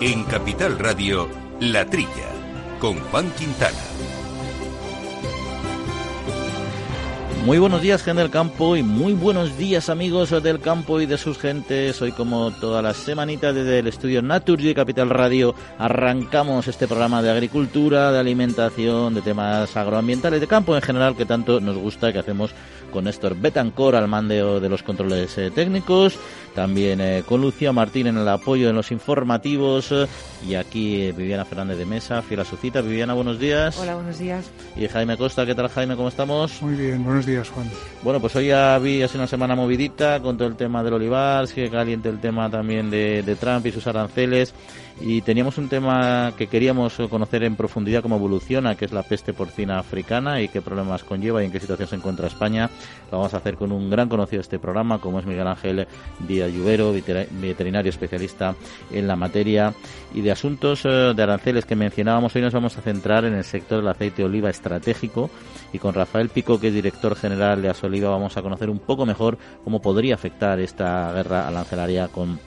En Capital Radio, La Trilla, con Juan Quintana. Muy buenos días, gente del campo, y muy buenos días, amigos del campo y de sus gentes. Hoy, como todas las semanitas, desde el estudio Naturgy Capital Radio, arrancamos este programa de agricultura, de alimentación, de temas agroambientales, de campo en general, que tanto nos gusta, que hacemos con Néstor Betancor al mando de los controles eh, técnicos, también eh, con Lucía Martín en el apoyo en los informativos eh, y aquí Viviana Fernández de Mesa, fiel a su cita. Viviana, buenos días. Hola, buenos días. Y Jaime Costa, ¿qué tal Jaime? ¿Cómo estamos? Muy bien, buenos días Juan. Bueno, pues hoy ya vi así una semana movidita con todo el tema del olivar, sigue caliente el tema también de, de Trump y sus aranceles y teníamos un tema que queríamos conocer en profundidad cómo evoluciona, que es la peste porcina africana y qué problemas conlleva y en qué situación se encuentra España. Lo vamos a hacer con un gran conocido de este programa, como es Miguel Ángel Díaz Lluvero, veterinario especialista en la materia. Y de asuntos eh, de aranceles que mencionábamos, hoy nos vamos a centrar en el sector del aceite de oliva estratégico y con Rafael Pico, que es director general de Asoliva, vamos a conocer un poco mejor cómo podría afectar esta guerra arancelaria con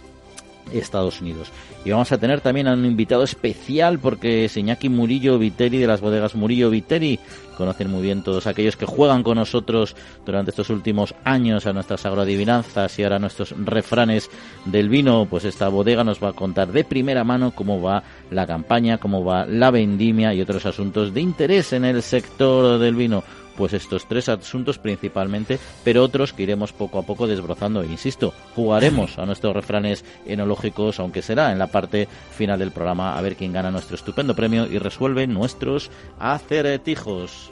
Estados Unidos. Y vamos a tener también a un invitado especial porque es Iñaki Murillo Viteri de las bodegas Murillo Viteri. Conocen muy bien todos aquellos que juegan con nosotros durante estos últimos años a nuestras agroadivinanzas y ahora a nuestros refranes del vino. Pues esta bodega nos va a contar de primera mano cómo va la campaña, cómo va la vendimia y otros asuntos de interés en el sector del vino pues estos tres asuntos principalmente, pero otros que iremos poco a poco desbrozando. Insisto, jugaremos a nuestros refranes enológicos, aunque será en la parte final del programa, a ver quién gana nuestro estupendo premio y resuelve nuestros acertijos.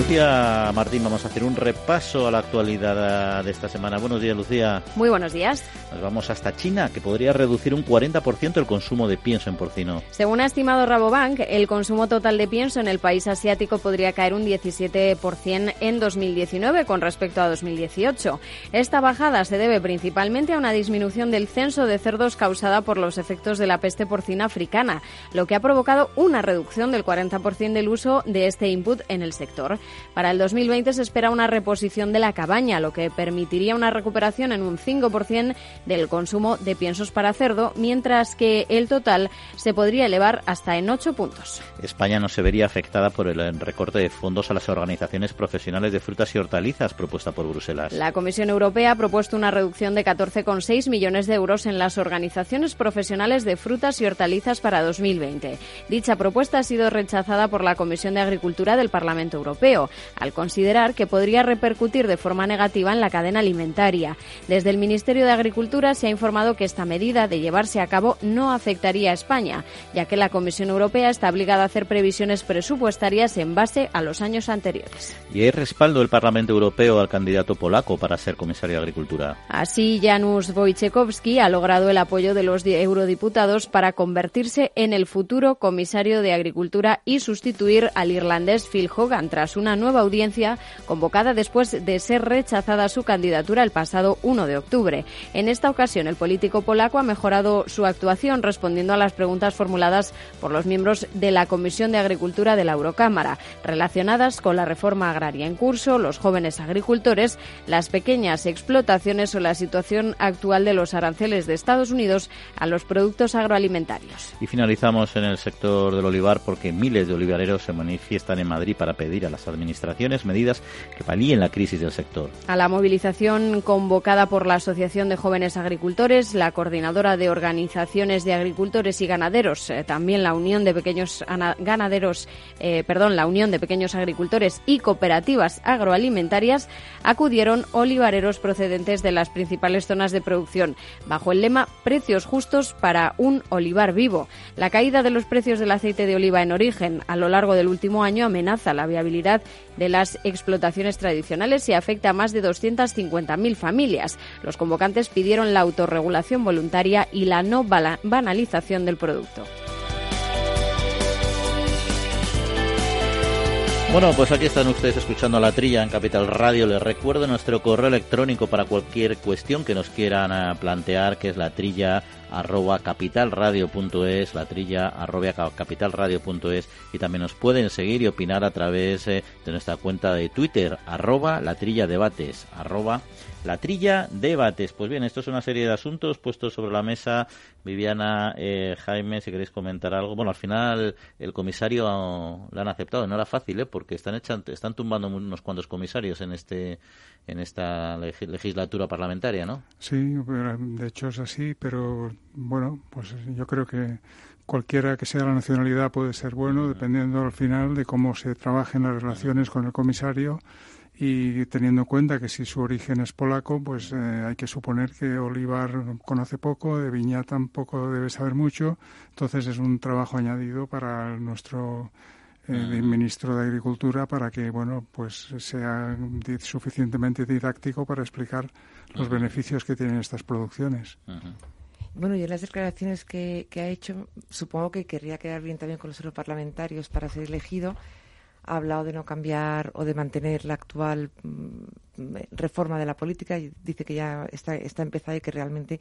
Lucía Martín vamos a hacer un repaso a la actualidad de esta semana. Buenos días, Lucía. Muy buenos días. Nos vamos hasta China, que podría reducir un 40% el consumo de pienso en porcino. Según ha estimado Rabobank, el consumo total de pienso en el país asiático podría caer un 17% en 2019 con respecto a 2018. Esta bajada se debe principalmente a una disminución del censo de cerdos causada por los efectos de la peste porcina africana, lo que ha provocado una reducción del 40% del uso de este input en el sector. Para el 2020 se espera una reposición de la cabaña, lo que permitiría una recuperación en un 5% del consumo de piensos para cerdo, mientras que el total se podría elevar hasta en 8 puntos. España no se vería afectada por el recorte de fondos a las organizaciones profesionales de frutas y hortalizas propuesta por Bruselas. La Comisión Europea ha propuesto una reducción de 14,6 millones de euros en las organizaciones profesionales de frutas y hortalizas para 2020. Dicha propuesta ha sido rechazada por la Comisión de Agricultura del Parlamento Europeo al considerar que podría repercutir de forma negativa en la cadena alimentaria. Desde el Ministerio de Agricultura se ha informado que esta medida de llevarse a cabo no afectaría a España, ya que la Comisión Europea está obligada a hacer previsiones presupuestarias en base a los años anteriores. Y hay respaldo del Parlamento Europeo al candidato polaco para ser comisario de Agricultura. Así, Janusz Wojciechowski ha logrado el apoyo de los eurodiputados para convertirse en el futuro comisario de Agricultura y sustituir al irlandés Phil Hogan tras una nueva audiencia convocada después de ser rechazada su candidatura el pasado 1 de octubre. En esta ocasión, el político polaco ha mejorado su actuación respondiendo a las preguntas formuladas por los miembros de la Comisión de Agricultura de la Eurocámara, relacionadas con la reforma agraria en curso, los jóvenes agricultores, las pequeñas explotaciones o la situación actual de los aranceles de Estados Unidos a los productos agroalimentarios. Y finalizamos en el sector del olivar porque miles de olivareros se manifiestan en Madrid para pedir a las administraciones medidas que palíen la crisis del sector. A la movilización convocada por la Asociación de Jóvenes Agricultores, la Coordinadora de Organizaciones de Agricultores y Ganaderos, eh, también la Unión de Pequeños Ganaderos, eh, perdón, la Unión de Pequeños Agricultores y Cooperativas Agroalimentarias, acudieron olivareros procedentes de las principales zonas de producción, bajo el lema Precios justos para un olivar vivo. La caída de los precios del aceite de oliva en origen a lo largo del último año amenaza la viabilidad de las explotaciones tradicionales y afecta a más de 250.000 familias. Los convocantes pidieron la autorregulación voluntaria y la no banalización del producto. Bueno, pues aquí están ustedes escuchando la trilla en Capital Radio. Les recuerdo nuestro correo electrónico para cualquier cuestión que nos quieran eh, plantear, que es la trilla arroba capitalradio.es, la trilla arroba capitalradio.es y también nos pueden seguir y opinar a través eh, de nuestra cuenta de Twitter, arroba la trilla debates, arroba la trilla debates. Pues bien, esto es una serie de asuntos puestos sobre la mesa Viviana, eh, Jaime, si queréis comentar algo. Bueno, al final el comisario lo han aceptado. No era fácil, ¿eh? porque están, echando, están tumbando unos cuantos comisarios en este en esta legislatura parlamentaria, ¿no? Sí, de hecho es así, pero bueno, pues yo creo que cualquiera que sea la nacionalidad puede ser bueno, dependiendo al final de cómo se trabajen las relaciones con el comisario y teniendo en cuenta que si su origen es polaco, pues eh, hay que suponer que Olivar conoce poco, de Viña tampoco debe saber mucho, entonces es un trabajo añadido para nuestro eh, ministro de Agricultura para que bueno pues sea suficientemente didáctico para explicar los beneficios que tienen estas producciones. Bueno, y en las declaraciones que, que ha hecho, supongo que querría quedar bien también con los europarlamentarios para ser elegido ha hablado de no cambiar o de mantener la actual mm, reforma de la política y dice que ya está, está empezada y que realmente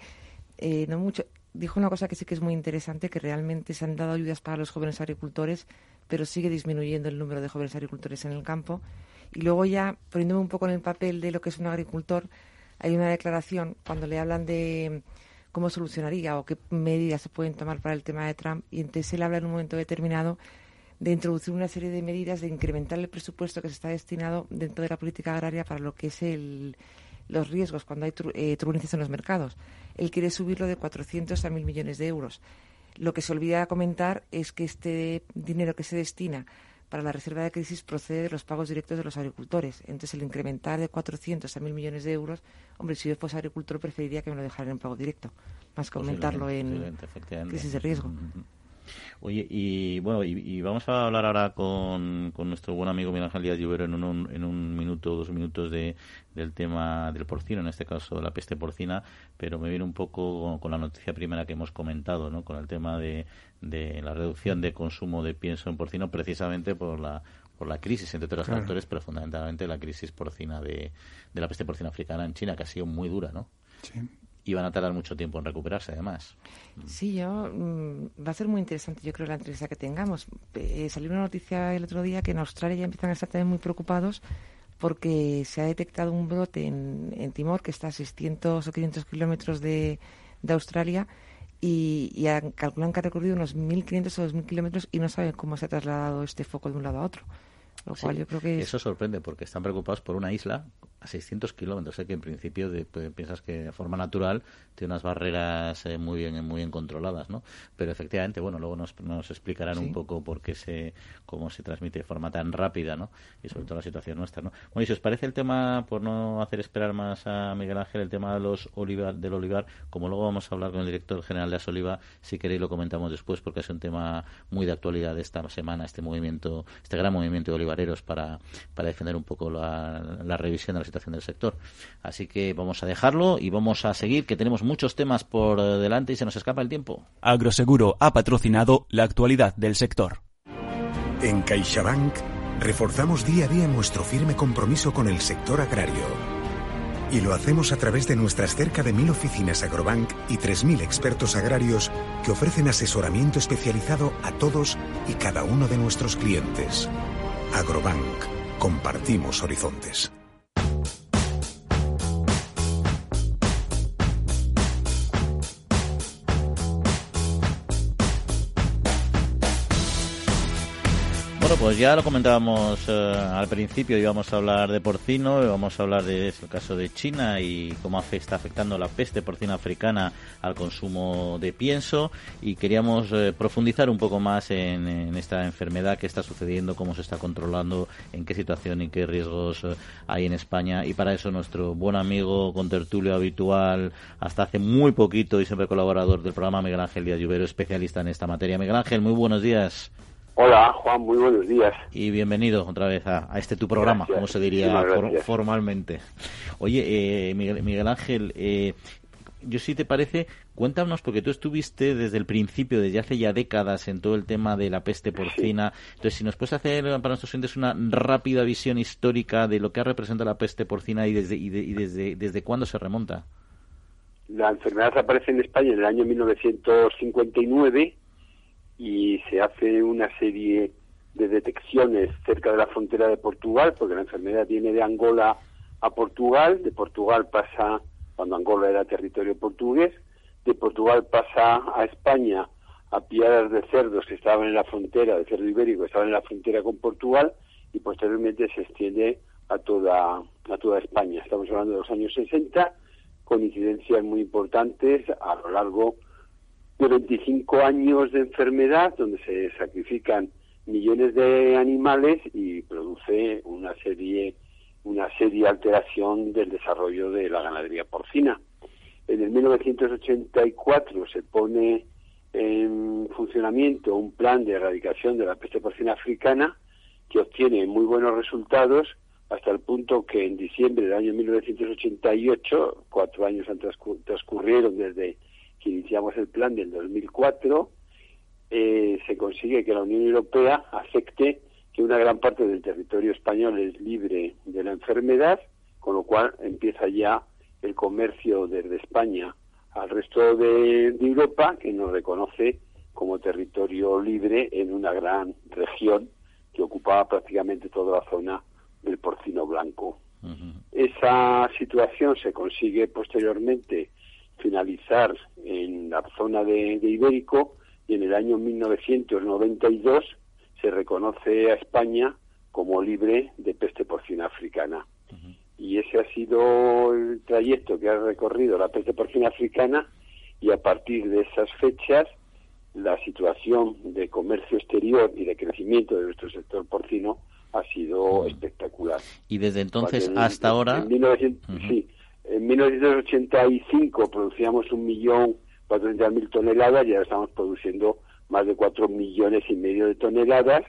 eh, no mucho. Dijo una cosa que sí que es muy interesante, que realmente se han dado ayudas para los jóvenes agricultores, pero sigue disminuyendo el número de jóvenes agricultores en el campo. Y luego ya, poniéndome un poco en el papel de lo que es un agricultor, hay una declaración cuando le hablan de cómo solucionaría o qué medidas se pueden tomar para el tema de Trump, y entonces él habla en un momento determinado de introducir una serie de medidas de incrementar el presupuesto que se está destinado dentro de la política agraria para lo que es el, los riesgos cuando hay eh, turbulencias en los mercados. Él quiere subirlo de 400 a 1.000 millones de euros. Lo que se olvida comentar es que este dinero que se destina para la reserva de crisis procede de los pagos directos de los agricultores. Entonces, el incrementar de 400 a 1.000 millones de euros, hombre, si yo fuese agricultor preferiría que me lo dejaran en pago directo, más que aumentarlo en crisis de riesgo. Oye, y bueno, y, vamos a hablar ahora con, nuestro buen amigo Miguel Ángel Díaz Lluvero en un, en un minuto, dos minutos de, del tema del porcino, en este caso la peste porcina, pero me viene un poco con, la noticia primera que hemos comentado, ¿no? con el tema de, de la reducción de consumo de pienso en porcino, precisamente por la por la crisis, entre otros factores, pero fundamentalmente la crisis porcina de, de la peste porcina africana en China, que ha sido muy dura, ¿no? Sí y van a tardar mucho tiempo en recuperarse, además. Sí, yo mm, va a ser muy interesante, yo creo, la entrevista que tengamos. Eh, salió una noticia el otro día que en Australia ya empiezan a estar también muy preocupados porque se ha detectado un brote en, Timor que está a 600 o 500 kilómetros de, Australia y, y calculan que ha recorrido unos 1.500 o 2.000 kilómetros y no saben cómo se ha trasladado este foco de un lado a otro. Lo cual yo creo que Eso sorprende porque están preocupados por una isla a 600 kilómetros. Sé que en principio de, pues, piensas que de forma natural tiene unas barreras eh, muy bien muy bien controladas, ¿no? Pero efectivamente, bueno, luego nos, nos explicarán un poco por qué se cómo se transmite de forma tan rápida, ¿no? Y sobre todo la situación nuestra, ¿no? Bueno, y si os parece el tema, por no hacer esperar más a Miguel Ángel, el tema de los olivar, del olivar, como luego vamos a hablar con el director general de Asoliva, si queréis lo comentamos después porque es un tema muy de actualidad de esta semana, este movimiento, este gran movimiento de olivareros para, para defender un poco la, la revisión de la situación del sector. Así que vamos a dejarlo y vamos a seguir, que tenemos muchos temas por delante y se nos escapa el tiempo. Agroseguro ha patrocinado la actualidad del sector. En CaixaBank reforzamos día a día nuestro firme compromiso con el sector agrario. Y lo hacemos a través de nuestras cerca de mil oficinas Agrobank y 3.000 expertos agrarios que ofrecen asesoramiento especializado a todos y cada uno de nuestros clientes. Agrobank. Compartimos horizontes. Pues ya lo comentábamos eh, al principio, íbamos a hablar de porcino, íbamos a hablar de el caso de China y cómo está afectando la peste porcina africana al consumo de pienso y queríamos eh, profundizar un poco más en, esta enfermedad que está sucediendo, cómo se está controlando, en qué situación y qué riesgos eh, hay en España y para eso nuestro buen amigo con tertulio habitual hasta hace muy poquito y siempre colaborador del programa Miguel Ángel Díaz Lluvero, especialista en esta materia. Miguel Ángel, muy buenos días. Hola, Juan, muy buenos días. Y bienvenido otra vez a, este tu programa, como se diría formalmente. Oye, eh, Miguel, Ángel, eh, yo sí te parece, cuéntanos, porque tú estuviste desde el principio, desde hace ya décadas, en todo el tema de la peste porcina. Entonces, si nos puedes hacer para nuestros oyentes una rápida visión histórica de lo que ha representado la peste porcina y desde, y, desde, desde cuándo se remonta. La enfermedad aparece en España en el año 1959 y se hace una serie de detecciones cerca de la frontera de Portugal, porque la enfermedad viene de Angola a Portugal, de Portugal pasa, cuando Angola era territorio portugués, de Portugal pasa a España a piadas de cerdos que estaban en la frontera, de cerdo ibérico que estaban en la frontera con Portugal, y posteriormente se extiende a toda, a toda España. Estamos hablando de los años 60, con incidencias muy importantes a lo largo de 25 años de enfermedad donde se sacrifican millones de animales y produce una serie una serie alteración del desarrollo de la ganadería porcina. En el 1984 se pone en funcionamiento un plan de erradicación de la peste porcina africana que obtiene muy buenos resultados hasta el punto que en diciembre del año 1988, cuatro años transcurrieron desde que iniciamos el plan del 2004, eh, se consigue que la Unión Europea acepte que una gran parte del territorio español es libre de la enfermedad, con lo cual empieza ya el comercio desde España al resto de, Europa, que nos reconoce como territorio libre en una gran región que ocupaba prácticamente toda la zona del porcino blanco. Esa situación se consigue posteriormente finalizar en la zona de, Ibérico y en el año 1992 se reconoce a España como libre de peste porcina africana. Y ese ha sido el trayecto que ha recorrido la peste porcina africana y a partir de esas fechas la situación de comercio exterior y de crecimiento de nuestro sector porcino ha sido espectacular. Y desde entonces hasta ahora... Sí, en 1985 producíamos un millón mil toneladas y ahora estamos produciendo más de cuatro millones y medio de toneladas.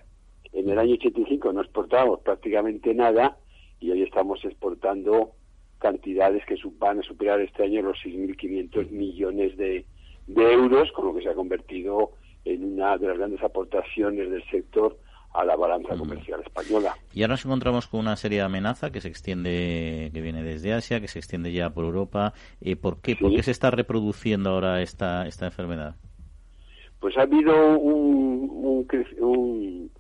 En el año 85 no exportábamos prácticamente nada y hoy estamos exportando cantidades que van a superar este año los 6.500 millones de, de euros, con lo que se ha convertido en una de las grandes aportaciones del sector a la balanza comercial española. Y ahora nos encontramos con una serie de amenaza que se extiende, que viene desde Asia, que se extiende ya por Europa. Eh, ¿Por qué? ¿Por qué se está reproduciendo ahora esta, esta enfermedad? Pues ha habido un, un,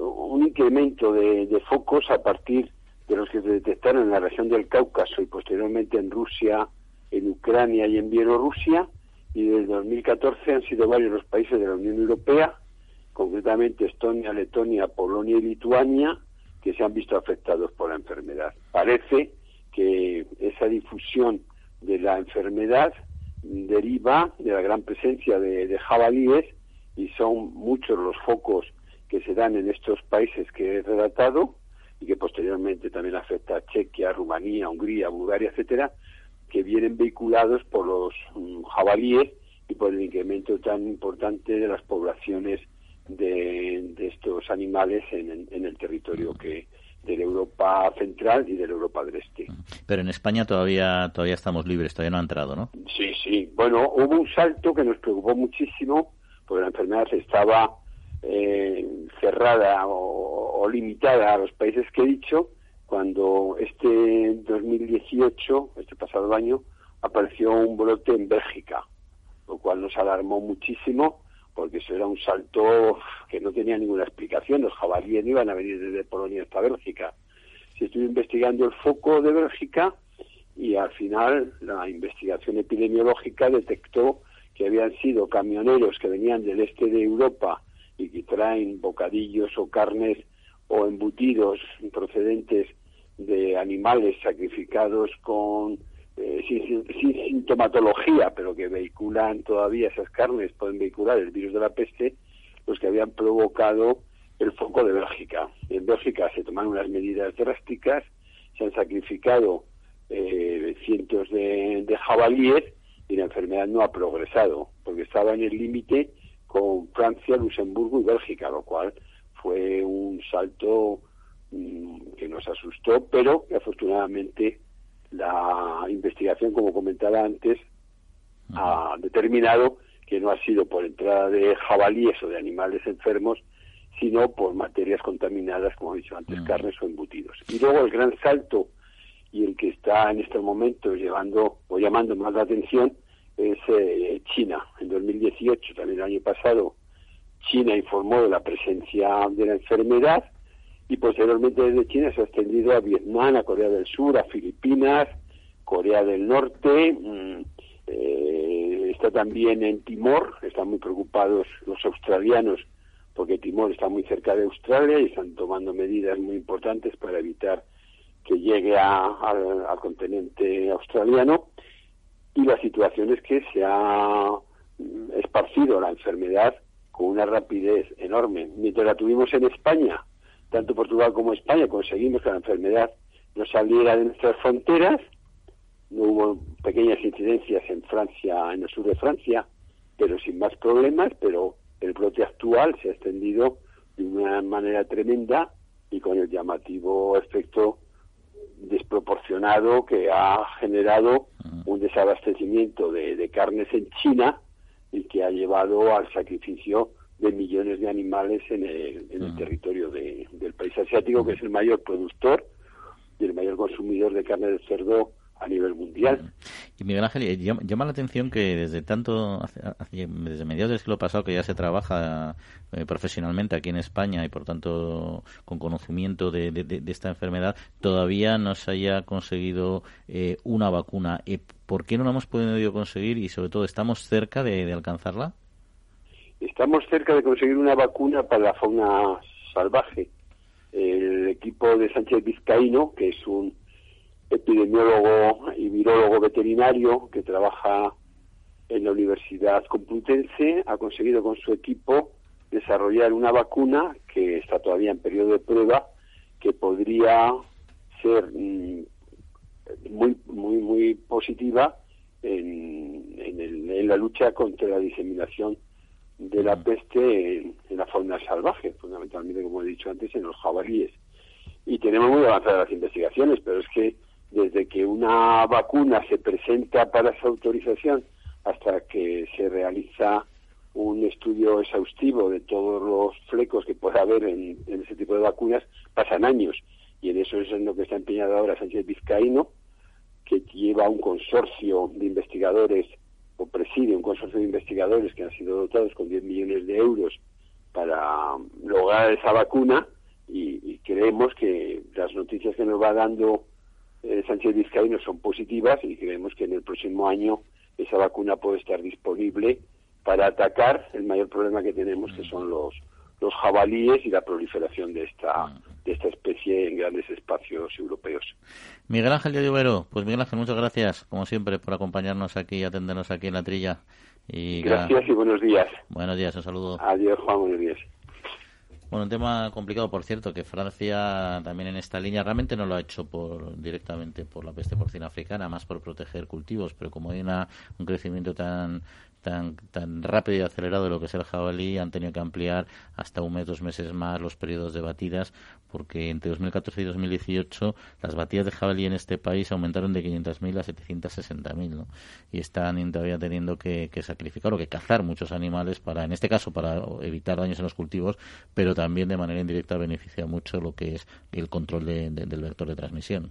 un, incremento de, de, focos a partir de los que se detectaron en la región del Cáucaso y posteriormente en Rusia, en Ucrania y en Bielorrusia. Y desde 2014 han sido varios los países de la Unión Europea concretamente Estonia, Letonia, Polonia y Lituania, que se han visto afectados por la enfermedad. Parece que esa difusión de la enfermedad deriva de la gran presencia de, jabalíes y son muchos los focos que se dan en estos países que he relatado y que posteriormente también afecta a Chequia, Rumanía, Hungría, Bulgaria, etcétera, que vienen vehiculados por los mm, jabalíes y por el incremento tan importante de las poblaciones de, estos animales en, el territorio que de la Europa central y de la Europa del este. Pero en España todavía todavía estamos libres, todavía no ha entrado, ¿no? Sí, sí. Bueno, hubo un salto que nos preocupó muchísimo porque la enfermedad estaba eh, cerrada o, limitada a los países que he dicho cuando este 2018, este pasado año, apareció un brote en Bélgica, lo cual nos alarmó muchísimo porque eso era un salto que no tenía ninguna explicación. Los jabalíes no iban a venir desde Polonia hasta Bélgica. Se estuvo investigando el foco de Bélgica y al final la investigación epidemiológica detectó que habían sido camioneros que venían del este de Europa y que traen bocadillos o carnes o embutidos procedentes de animales sacrificados con eh, sin, sintomatología, pero que vehiculan todavía esas carnes, pueden vehicular el virus de la peste, los que habían provocado el foco de Bélgica. En Bélgica se tomaron unas medidas drásticas, se han sacrificado eh, cientos de, de jabalíes y la enfermedad no ha progresado, porque estaba en el límite con Francia, Luxemburgo y Bélgica, lo cual fue un salto mm, que nos asustó, pero que afortunadamente la investigación, como comentaba antes, ha determinado que no ha sido por entrada de jabalíes o de animales enfermos, sino por materias contaminadas, como he dicho antes, carnes o embutidos. Y luego el gran salto y el que está en estos momentos llevando o llamando más la atención es eh, China. En 2018, también el año pasado, China informó de la presencia de la enfermedad y posteriormente desde China se ha extendido a Vietnam, a Corea del Sur, a Filipinas, Corea del Norte, mm, eh, está también en Timor, están muy preocupados los australianos porque Timor está muy cerca de Australia y están tomando medidas muy importantes para evitar que llegue al continente australiano y la situación es que se ha mm, esparcido la enfermedad con una rapidez enorme. Mientras la tuvimos en España, tanto Portugal como España conseguimos que la enfermedad no saliera de nuestras fronteras, no hubo pequeñas incidencias en Francia, en el sur de Francia, pero sin más problemas, pero el brote actual se ha extendido de una manera tremenda y con el llamativo efecto desproporcionado que ha generado un desabastecimiento de, carnes en China y que ha llevado al sacrificio de millones de animales en el, territorio del país asiático, que es el mayor productor y el mayor consumidor de carne de cerdo a nivel mundial. Y Miguel Ángel, eh, llama, la atención que desde tanto, desde mediados del siglo pasado que ya se trabaja eh, profesionalmente aquí en España y por tanto con conocimiento de, esta enfermedad, todavía no se haya conseguido eh, una vacuna. ¿Por qué no la hemos podido conseguir y sobre todo estamos cerca de alcanzarla? Estamos cerca de conseguir una vacuna para la fauna salvaje. El equipo de Sánchez Vizcaíno, que es un epidemiólogo y virólogo veterinario que trabaja en la Universidad Complutense, ha conseguido con su equipo desarrollar una vacuna que está todavía en periodo de prueba, que podría ser mm, muy muy muy positiva en, en, la lucha contra la diseminación de la peste en, en, la fauna salvaje, fundamentalmente, como he dicho antes, en los jabalíes. Y tenemos muy avanzadas las investigaciones, pero es que desde que una vacuna se presenta para su autorización hasta que se realiza un estudio exhaustivo de todos los flecos que pueda haber en, ese tipo de vacunas, pasan años. Y en eso es en lo que está empeñado ahora Sánchez Vizcaíno, que lleva un consorcio de investigadores, o preside un consorcio de investigadores que han sido dotados con 10 millones de euros para lograr esa vacuna y creemos que las noticias que nos va dando eh, Sánchez Vizcaíno son positivas y creemos que en el próximo año esa vacuna puede estar disponible para atacar el mayor problema que tenemos, que son los, los jabalíes y la proliferación de esta, de esta especie en grandes espacios europeos. Miguel Ángel de Llovero, pues Miguel Ángel, muchas gracias, como siempre, por acompañarnos aquí y atendernos aquí en la trilla. Y, gracias y buenos días. Buenos días, un saludo. Adiós, Juan, buenos días. Bueno, un tema complicado, por cierto, que Francia también en esta línea realmente no lo ha hecho por directamente por la peste porcina africana, más por proteger cultivos, pero como hay una, un crecimiento tan tan, tan rápido y acelerado de lo que es el jabalí, han tenido que ampliar hasta un mes, dos meses más los periodos de batidas, porque entre 2014 y 2018 las batidas de jabalí en este país aumentaron de 500.000 a 760.000, ¿no? Y están todavía teniendo que, sacrificar o que cazar muchos animales para, en este caso, para evitar daños en los cultivos, pero también de manera indirecta beneficia mucho lo que es el control del vector de transmisión.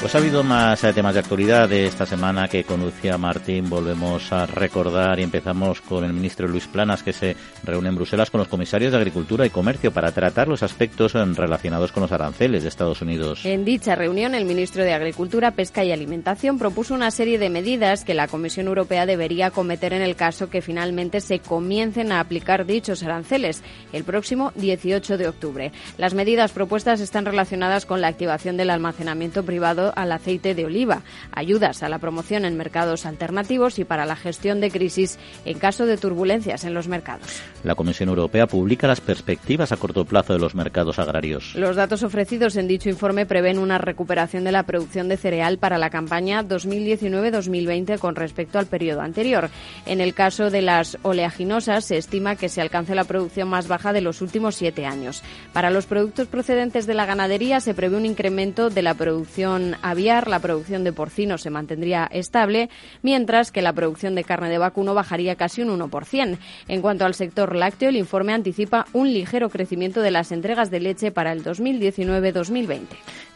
Pues ha habido más eh, temas de actualidad de esta semana que con Lucía Martín volvemos a recordar y empezamos con el ministro Luis Planas que se reúne en Bruselas con los comisarios de Agricultura y Comercio para tratar los aspectos eh, relacionados con los aranceles de Estados Unidos. En dicha reunión el ministro de Agricultura, Pesca y Alimentación propuso una serie de medidas que la Comisión Europea debería acometer en el caso que finalmente se comiencen a aplicar dichos aranceles el próximo 18 de octubre. Las medidas propuestas están relacionadas con la activación del almacenamiento privado al aceite de oliva, ayudas a la promoción en mercados alternativos y para la gestión de crisis en caso de turbulencias en los mercados. La Comisión Europea publica las perspectivas a corto plazo de los mercados agrarios. Los datos ofrecidos en dicho informe prevén una recuperación de la producción de cereal para la campaña 2019-2020 con respecto al periodo anterior. En el caso de las oleaginosas, se estima que se alcance la producción más baja de los últimos siete años. Para los productos procedentes de la ganadería se prevé un incremento de la producción aviar, la producción de porcino se mantendría estable, mientras que la producción de carne de vacuno bajaría casi un 1%. En cuanto al sector lácteo, el informe anticipa un ligero crecimiento de las entregas de leche para el 2019-2020.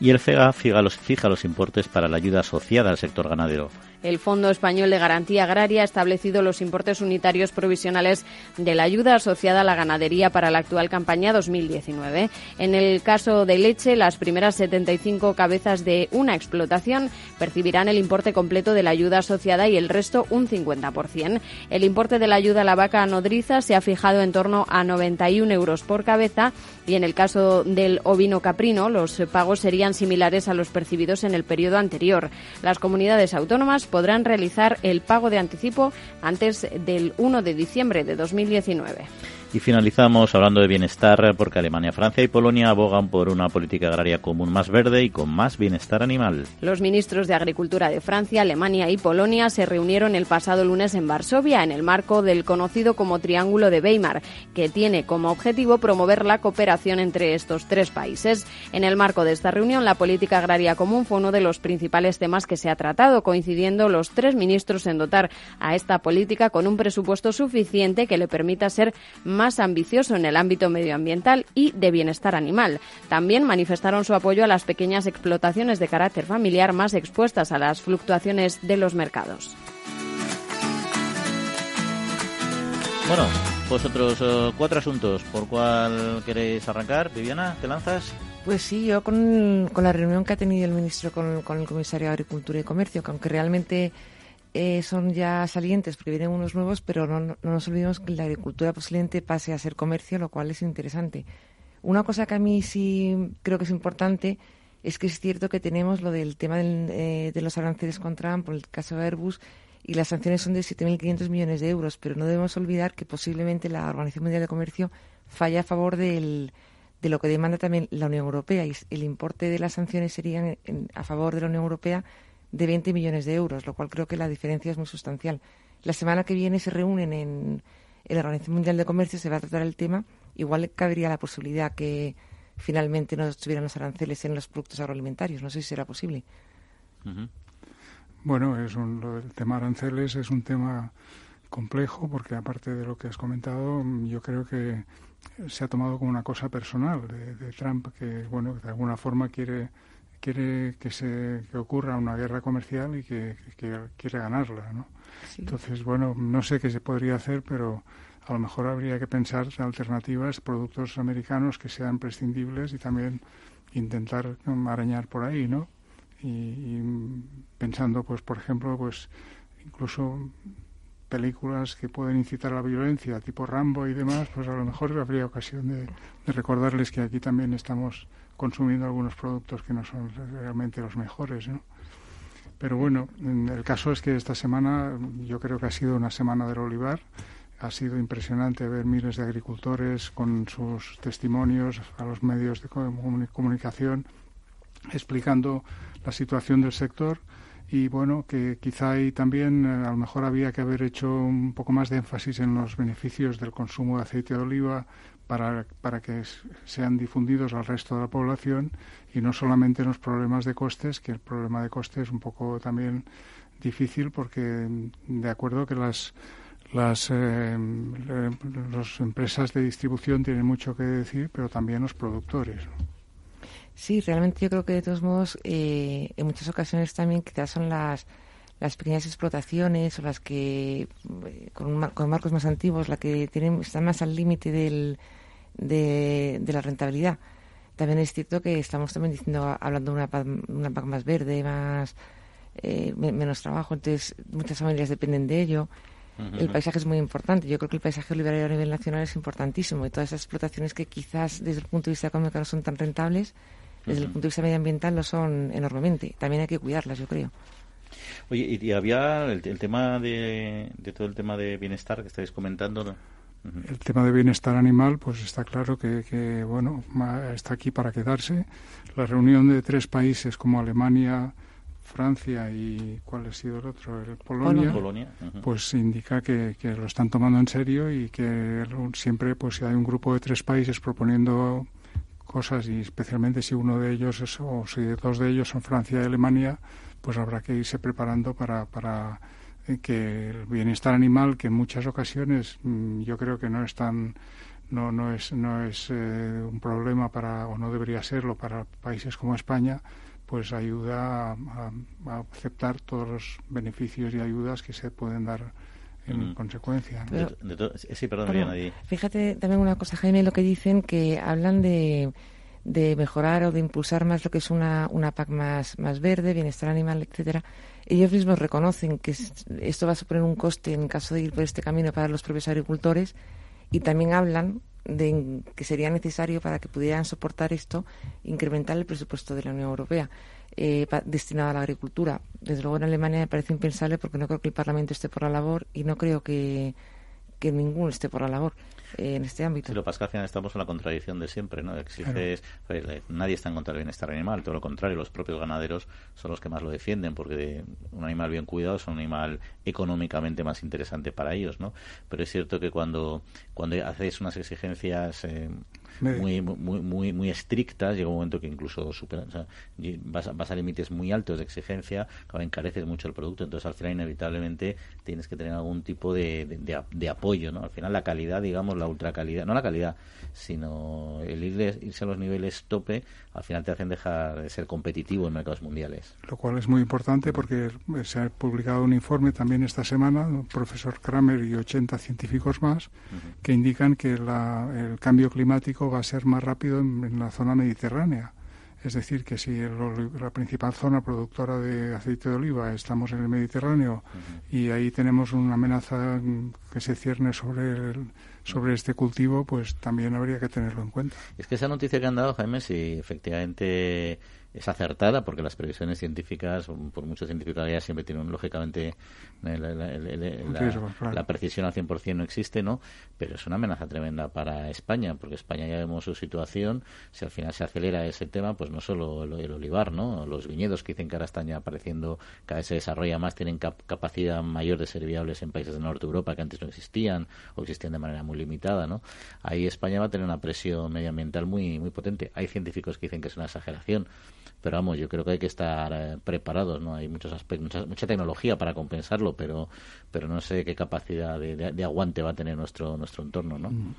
Y el FEGA fija los, fija los importes para la ayuda asociada al sector ganadero. El Fondo Español de Garantía Agraria ha establecido los importes unitarios provisionales de la ayuda asociada a la ganadería para la actual campaña 2019. En el caso de leche, las primeras 75 cabezas de una explotación percibirán el importe completo de la ayuda asociada y el resto un 50%. El importe de la ayuda a la vaca nodriza se ha fijado en torno a 91 euros por cabeza y en el caso del ovino caprino los pagos serían similares a los percibidos en el periodo anterior. Las comunidades autónomas podrán realizar el pago de anticipo antes del 1 de diciembre de 2019. Y finalizamos hablando de bienestar porque Alemania, Francia y Polonia abogan por una política agraria común más verde y con más bienestar animal. Los ministros de Agricultura de Francia, Alemania y Polonia se reunieron el pasado lunes en Varsovia en el marco del conocido como Triángulo de Weimar, que tiene como objetivo promover la cooperación entre estos tres países. En el marco de esta reunión, la política agraria común fue uno de los principales temas que se ha tratado, coincidiendo los tres ministros en dotar a esta política con un presupuesto suficiente que le permita ser más más ambicioso en el ámbito medioambiental y de bienestar animal. También manifestaron su apoyo a las pequeñas explotaciones de carácter familiar más expuestas a las fluctuaciones de los mercados. Bueno, vosotros eh, cuatro asuntos. ¿Por cuál queréis arrancar? Viviana, ¿te lanzas? Pues sí, yo con, la reunión que ha tenido el ministro con, con el comisario de Agricultura y Comercio, que aunque realmente eh, son ya salientes porque vienen unos nuevos, pero no, no, nos olvidemos que la agricultura posiblemente pase a ser comercio, lo cual es interesante. Una cosa que a mí sí creo que es importante es que es cierto que tenemos lo del tema eh, de los aranceles con Trump, por el caso de Airbus, y las sanciones son de 7.500 millones de euros, pero no debemos olvidar que posiblemente la Organización Mundial de Comercio falla a favor del, de lo que demanda también la Unión Europea, y el importe de las sanciones sería a favor de la Unión Europea de 20 millones de euros, lo cual creo que la diferencia es muy sustancial. La semana que viene se reúnen en, la Organización Mundial de Comercio, se va a tratar el tema. Igual cabría la posibilidad que finalmente no estuvieran los aranceles en los productos agroalimentarios. No sé si será posible. Bueno, es un, el tema aranceles es un tema complejo porque aparte de lo que has comentado, yo creo que se ha tomado como una cosa personal de, de Trump que, bueno, de alguna forma quiere quiere que se que ocurra una guerra comercial y que, quiere ganarla, ¿no? Entonces, bueno, no sé qué se podría hacer, pero a lo mejor habría que pensar alternativas, productos americanos que sean prescindibles y también intentar arañar por ahí, ¿no? Y, pensando, pues, por ejemplo, pues, incluso películas que pueden incitar a la violencia, tipo Rambo y demás, pues a lo mejor habría ocasión de recordarles que aquí también estamos consumiendo algunos productos que no son realmente los mejores, ¿no? Pero bueno, el caso es que esta semana yo creo que ha sido una semana del olivar. ha sido impresionante ver miles de agricultores con sus testimonios a los medios de comunicación explicando la situación del sector y bueno, que quizá ahí también eh, a lo mejor había que haber hecho un poco más de énfasis en los beneficios del consumo de aceite de oliva para, para que sean difundidos al resto de la población y no solamente en los problemas de costes, que el problema de costes es un poco también difícil porque de acuerdo que las las eh, empresas de distribución tienen mucho que decir, pero también los productores. Sí, realmente yo creo que de todos modos, eh, en muchas ocasiones también quizás son las, las pequeñas explotaciones o las que, eh, con, con marcos más antiguos, la que tienen, están más al límite del, de, la rentabilidad. También es cierto que estamos también diciendo, hablando de una, una PAC más verde, más eh, menos trabajo, entonces muchas familias dependen de ello. El paisaje es muy importante. Yo creo que el paisaje olivario a nivel nacional es importantísimo y todas esas explotaciones que quizás desde el punto de vista económico no son tan rentables, desde el punto de vista medioambiental lo son enormemente. También hay que cuidarlas, yo creo. Oye, y, había el, tema de, todo el tema de bienestar que estáis comentando. El tema de bienestar animal, pues está claro que, bueno, está aquí para quedarse. La reunión de tres países como Alemania, Francia y cuál ha sido el otro, el Polonia, Polonia. pues indica que, que, lo están tomando en serio y que siempre pues si hay un grupo de tres países proponiendo cosas y especialmente si uno de ellos es, o si dos de ellos son Francia y Alemania, pues habrá que irse preparando para, para eh, que el bienestar animal, que en muchas ocasiones mm, yo creo que no es tan no, no es, no es eh, un problema para, o no debería serlo para países como España, pues ayuda a, aceptar todos los beneficios y ayudas que se pueden dar en mm. consecuencia. sí, perdón, Fíjate también una cosa, Jaime, lo que dicen que hablan de, de mejorar o de impulsar más lo que es una, una PAC más, más verde, bienestar animal, etcétera. Ellos mismos reconocen que esto va a suponer un coste en caso de ir por este camino para los propios agricultores y también hablan de que sería necesario para que pudieran soportar esto incrementar el presupuesto de la Unión Europea eh, destinado a la agricultura. Desde luego en Alemania me parece impensable porque no creo que el Parlamento esté por la labor y no creo que, que ninguno esté por la labor en este ámbito. Sí, lo que pasa es que al final estamos en la contradicción de siempre, ¿no? Exiges, pues, nadie está en contra del bienestar animal, todo lo contrario, los propios ganaderos son los que más lo defienden, porque un animal bien cuidado es un animal económicamente más interesante para ellos, ¿no? Pero es cierto que cuando, cuando haces unas exigencias eh, muy, muy, muy, muy estrictas, llega un momento que incluso superan, vas, vas, a límites muy altos de exigencia, encareces mucho el producto, entonces al final inevitablemente tienes que tener algún tipo de, de, de apoyo, ¿no? Al final la calidad, digamos, la ultra calidad, no la calidad, sino el irse a los niveles tope, al final te hacen dejar de ser competitivo en mercados mundiales. Lo cual es muy importante porque se ha publicado un informe también esta semana, el profesor Kramer y 80 científicos más, que indican que el cambio climático va a ser más rápido en, la zona mediterránea. Es decir, que si la principal zona productora de aceite de oliva estamos en el Mediterráneo y ahí tenemos una amenaza que se cierne sobre el, sobre este cultivo, pues también habría que tenerlo en cuenta. Es que esa noticia que han dado, Jaime, si efectivamente es acertada, porque las previsiones científicas, por mucho científico que siempre tienen, lógicamente, la, precisión al 100% no existe, ¿no? Pero es una amenaza tremenda para España, porque España ya vemos su situación, si al final se acelera ese tema, pues no solo el, olivar, ¿no? Los viñedos que dicen que ahora están ya apareciendo, cada vez se desarrolla más, tienen capacidad mayor de ser viables en países del norte de Europa que antes no existían, o existían de manera muy limitada, ¿no? Ahí España va a tener una presión medioambiental muy, muy potente. Hay científicos que dicen que es una exageración, pero vamos, yo creo que hay que estar eh, preparados, ¿no? Hay muchos aspectos, mucha, tecnología para compensarlo, pero, pero no sé qué capacidad de, aguante va a tener nuestro, nuestro entorno, ¿no? Mm.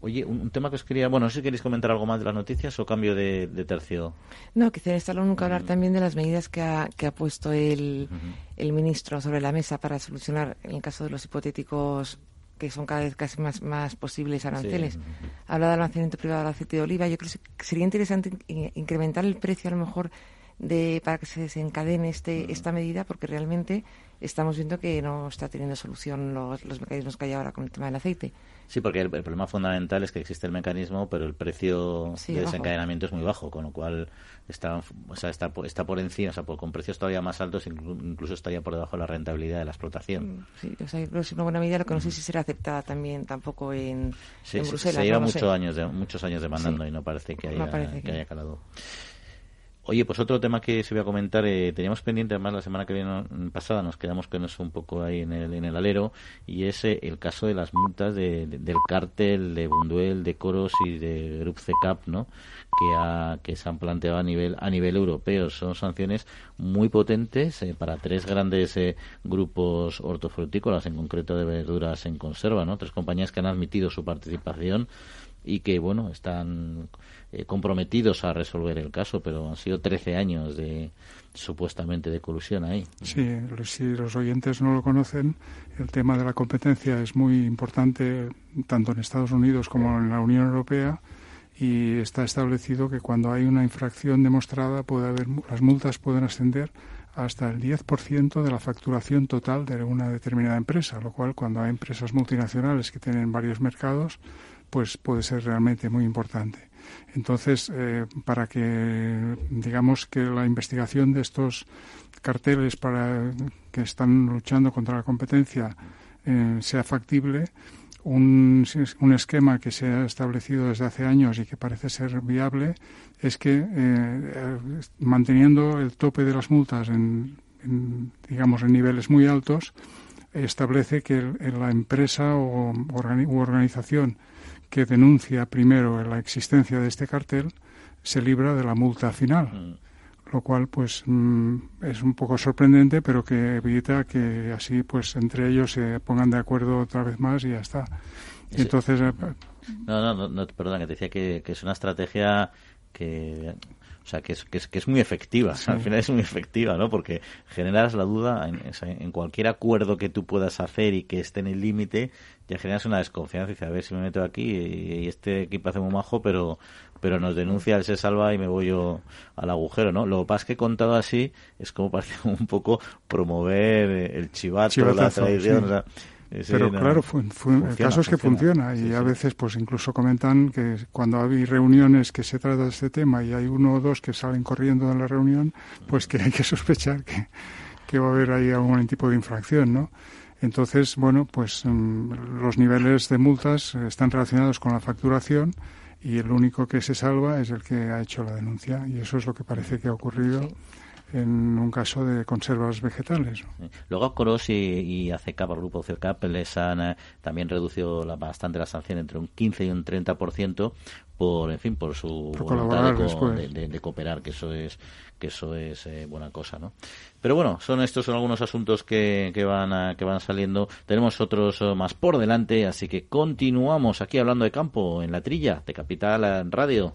Oye, un, tema que os quería, bueno, no sé si queréis comentar algo más de las noticias o cambio de, tercio. No, quizá está nunca hablar mm. también de las medidas que ha, que ha puesto el, el ministro sobre la mesa para solucionar, en el caso de los hipotéticos que son cada vez casi más, más posibles aranceles. Habla del almacenamiento privado del aceite de oliva. Yo creo que sería interesante incrementar el precio a lo mejor de, para que se desencadene este, esta medida, porque realmente estamos viendo que no está teniendo solución los, los mecanismos que hay ahora con el tema del aceite. Sí, porque el, problema fundamental es que existe el mecanismo, pero el precio de desencadenamiento es muy bajo, con lo cual está, o sea, está, está por encima, o sea, con precios todavía más altos, incluso estaría por debajo de la rentabilidad de la explotación. Mm, sí, o sea, es una buena medida, lo que no sé si será aceptada también tampoco en, sí, Bruselas. Se lleva muchos, años muchos años demandando y no parece que haya, que haya calado. Oye, pues otro tema que se voy a comentar, eh, teníamos pendiente además la semana que viene pasada, nos quedamos con eso un poco ahí en el, en el alero, y es eh, el caso de las multas del cártel de Bunduel, de Coros y de Grup CECAP, ¿no? Que, que se han planteado a nivel, a nivel europeo. Son sanciones muy potentes eh, para tres grandes grupos hortofrutícolas, en concreto de verduras en conserva, ¿no? Tres compañías que han admitido su participación y que, bueno, están eh, comprometidos a resolver el caso, pero han sido 13 años de supuestamente de colusión ahí. Sí, si los oyentes no lo conocen, el tema de la competencia es muy importante tanto en Estados Unidos como en la Unión Europea y está establecido que cuando hay una infracción demostrada puede haber las multas pueden ascender hasta el 10% de la facturación total de una determinada empresa, lo cual cuando hay empresas multinacionales que tienen varios mercados, pues puede ser realmente muy importante. Entonces, eh, para que digamos que la investigación de estos carteles para que están luchando contra la competencia eh, sea factible, un, un, esquema que se ha establecido desde hace años y que parece ser viable es que eh, manteniendo el tope de las multas en, digamos en niveles muy altos establece que la empresa o organización que denuncia primero la existencia de este cartel se libra de la multa final. Mm. Lo cual, pues, mm, es un poco sorprendente, pero que evita que así, pues, entre ellos se pongan de acuerdo otra vez más y ya está. entonces. Eh, no, no, no, perdona, que te decía que, que es una estrategia que o sea, que es, que es, que es muy efectiva. Al final es muy efectiva, ¿no? Porque generas la duda en, en, cualquier acuerdo que tú puedas hacer y que esté en el límite, ya generas una desconfianza y dices, a ver si me meto aquí y, este equipo hace muy majo, pero pero nos denuncia, él se salva y me voy yo al agujero, ¿no? Lo que pasa es que contado así es como parece un poco promover el chivato, la tradición, pero claro, el caso es que funciona, y a veces pues incluso comentan que cuando hay reuniones que se trata de este tema y hay uno o dos que salen corriendo de la reunión, pues que hay que sospechar que, que va a haber ahí algún tipo de infracción, ¿no? Entonces, bueno, pues mm, los niveles de multas están relacionados con la facturación y el único que se salva es el que ha hecho la denuncia. Y eso es lo que parece que ha ocurrido en un caso de conservas vegetales. Luego Coros y, y ACCAP, el grupo CECAP, les han eh, también reducido la, bastante la sanción entre un 15 y un 30% por, en fin, por su voluntad de, cooperar, que eso es que eso es eh, buena cosa, ¿no? Pero bueno, son estos son algunos asuntos que, que van que van saliendo. Tenemos otros eh, más por delante, así que continuamos aquí hablando de campo en la trilla de Capital Radio.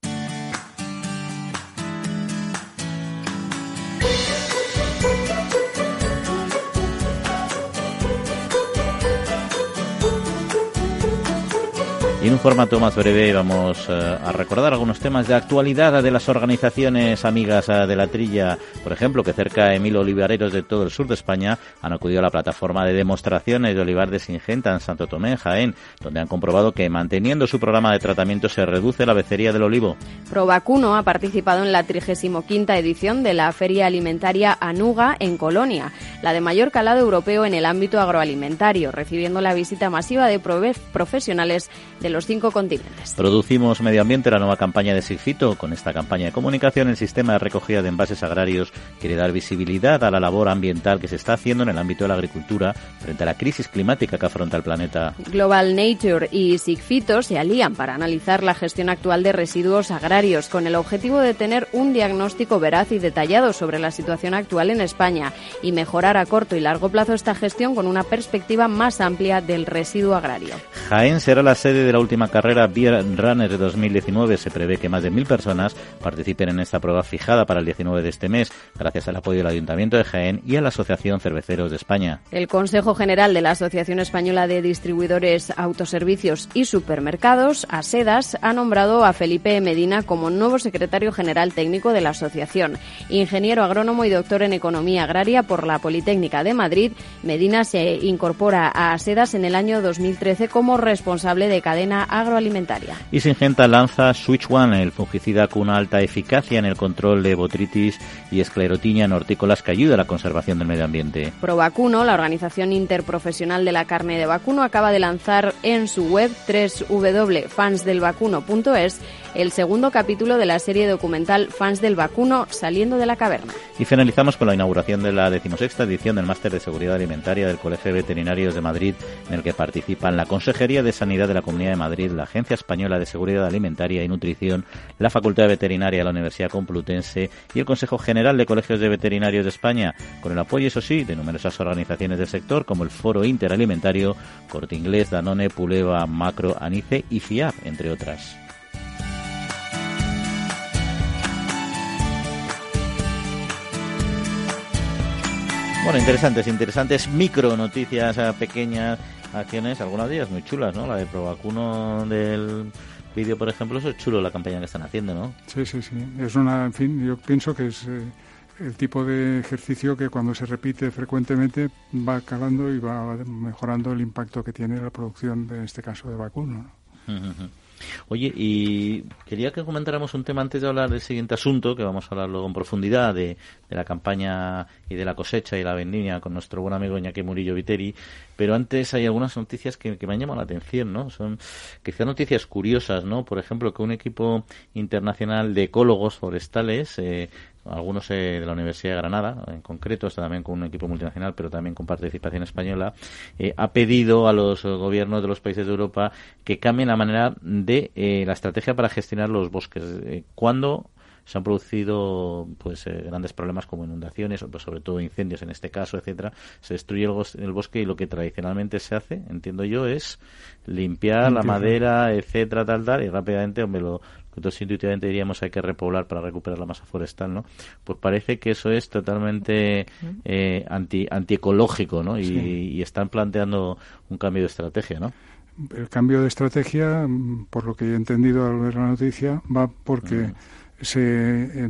Y en un formato más breve vamos eh, a recordar algunos temas de actualidad de las organizaciones amigas eh, de la trilla, por ejemplo, que cerca de mil olivareros de todo el sur de España han acudido a la plataforma de demostraciones de olivar de Singenta en Santo Tomé, Jaén, donde han comprobado que manteniendo su programa de tratamiento se reduce la becería del olivo. Provacuno ha participado en la 35 edición de la Feria Alimentaria Anuga en Colonia, la de mayor calado europeo en el ámbito agroalimentario, recibiendo la visita masiva de profesionales de los cinco continentes. Producimos Medio Ambiente, la nueva campaña de Sigfito. Con esta campaña de comunicación, el sistema de recogida de envases agrarios quiere dar visibilidad a la labor ambiental que se está haciendo en el ámbito de la agricultura frente a la crisis climática que afronta el planeta. Global Nature y Sigfito se alían para analizar la gestión actual de residuos agrarios con el objetivo de tener un diagnóstico veraz y detallado sobre la situación actual en España y mejorar a corto y largo plazo esta gestión con una perspectiva más amplia del residuo agrario. Jaén será la sede de la última carrera Beer Runner de 2019. Se prevé que más de mil personas participen en esta prueba fijada para el 19 de este mes, gracias al apoyo del Ayuntamiento de Jaén y a la Asociación Cerveceros de España. El Consejo General de la Asociación Española de Distribuidores, Autoservicios y Supermercados, ASEDAS, ha nombrado a Felipe Medina como nuevo secretario general técnico de la asociación. Ingeniero agrónomo y doctor en Economía Agraria por la Politécnica de Madrid, Medina se incorpora a ASEDAS en el año 2013 como responsable de cadena agroalimentaria. Y Singenta lanza Switch One, el fungicida con una alta eficacia en el control de botritis y esclerotinia en hortícolas que ayuda a la conservación del medio ambiente. Provacuno, la organización interprofesional de la carne de vacuno, acaba de lanzar en su web www.fansdelvacuno.es el segundo capítulo de la serie documental Fans del Vacuno saliendo de la caverna. Y finalizamos con la inauguración de la decimosexta edición del Máster de Seguridad Alimentaria del Colegio de Veterinarios de Madrid, en el que participan la Consejería de Sanidad de la Comunidad de Madrid, la Agencia Española de Seguridad Alimentaria y Nutrición, la Facultad de Veterinaria de la Universidad Complutense y el Consejo General de Colegios de Veterinarios de España, con el apoyo, eso sí, de numerosas organizaciones del sector como el Foro Interalimentario, Corte Inglés, Danone, Puleva, Macro, Anice y FIAP, entre otras. Bueno, interesantes, interesantes micro noticias eh, pequeñas, acciones, algunas de ellas muy chulas, ¿no? La de Provacuno del vídeo, por ejemplo, eso es chulo la campaña que están haciendo, ¿no? Sí, sí, sí. Es una, en fin, yo pienso que es eh, el tipo de ejercicio que cuando se repite frecuentemente va calando y va mejorando el impacto que tiene la producción, de, en este caso, de vacuno. Oye, y quería que comentáramos un tema antes de hablar del siguiente asunto, que vamos a hablar luego en profundidad de, la campaña y de la cosecha y la vendimia con nuestro buen amigo Iñaki Murillo Viteri, pero antes hay algunas noticias que, me han llamado la atención, ¿no? Son quizás noticias curiosas, ¿no? Por ejemplo, que un equipo internacional de ecólogos forestales eh, algunos eh, de la Universidad de Granada, en concreto, está también con un equipo multinacional, pero también con participación española, eh, ha pedido a los gobiernos de los países de Europa que cambien la manera de eh, la estrategia para gestionar los bosques. cuando se han producido pues grandes problemas como inundaciones, pues, sobre todo incendios en este caso, etcétera, se destruye el, bosque y lo que tradicionalmente se hace, entiendo yo, es limpiar la madera, etcétera, tal, tal, y rápidamente, hombre, lo, entonces intuitivamente diríamos hay que repoblar para recuperar la masa forestal, ¿no? Pues parece que eso es totalmente eh, anti, antiecológico, ¿no? Y, están planteando un cambio de estrategia, ¿no? El cambio de estrategia, por lo que he entendido al ver la noticia, va porque se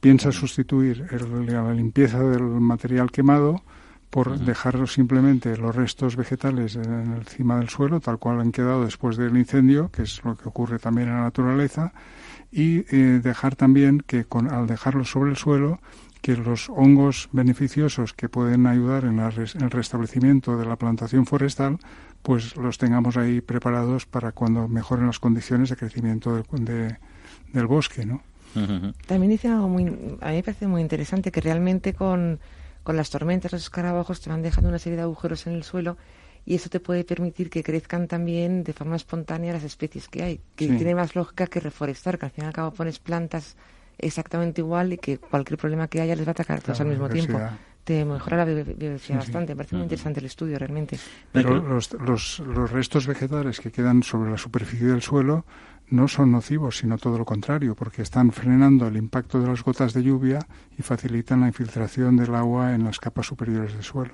piensa sustituir la limpieza del material quemado por dejar simplemente los restos vegetales encima del suelo, tal cual han quedado después del incendio, que es lo que ocurre también en la naturaleza, y eh, dejar también que con, al dejarlos sobre el suelo, que los hongos beneficiosos que pueden ayudar en, el restablecimiento de la plantación forestal, pues los tengamos ahí preparados para cuando mejoren las condiciones de crecimiento del bosque, ¿no? También dice algo muy, a mí me parece muy interesante que realmente con con las tormentas, los escarabajos te van dejando una serie de agujeros en el suelo y eso te puede permitir que crezcan también de forma espontánea las especies que hay, que tiene más lógica que reforestar, que al fin y al cabo pones plantas exactamente igual y que cualquier problema que haya les va a atacar todos al mismo tiempo. te mejora la biodiversidad bastante. Me parece muy interesante el estudio realmente. Pero los, los, los restos vegetales que quedan sobre la superficie del suelo no son nocivos, sino todo lo contrario, porque están frenando el impacto de las gotas de lluvia y facilitan la infiltración del agua en las capas superiores del suelo.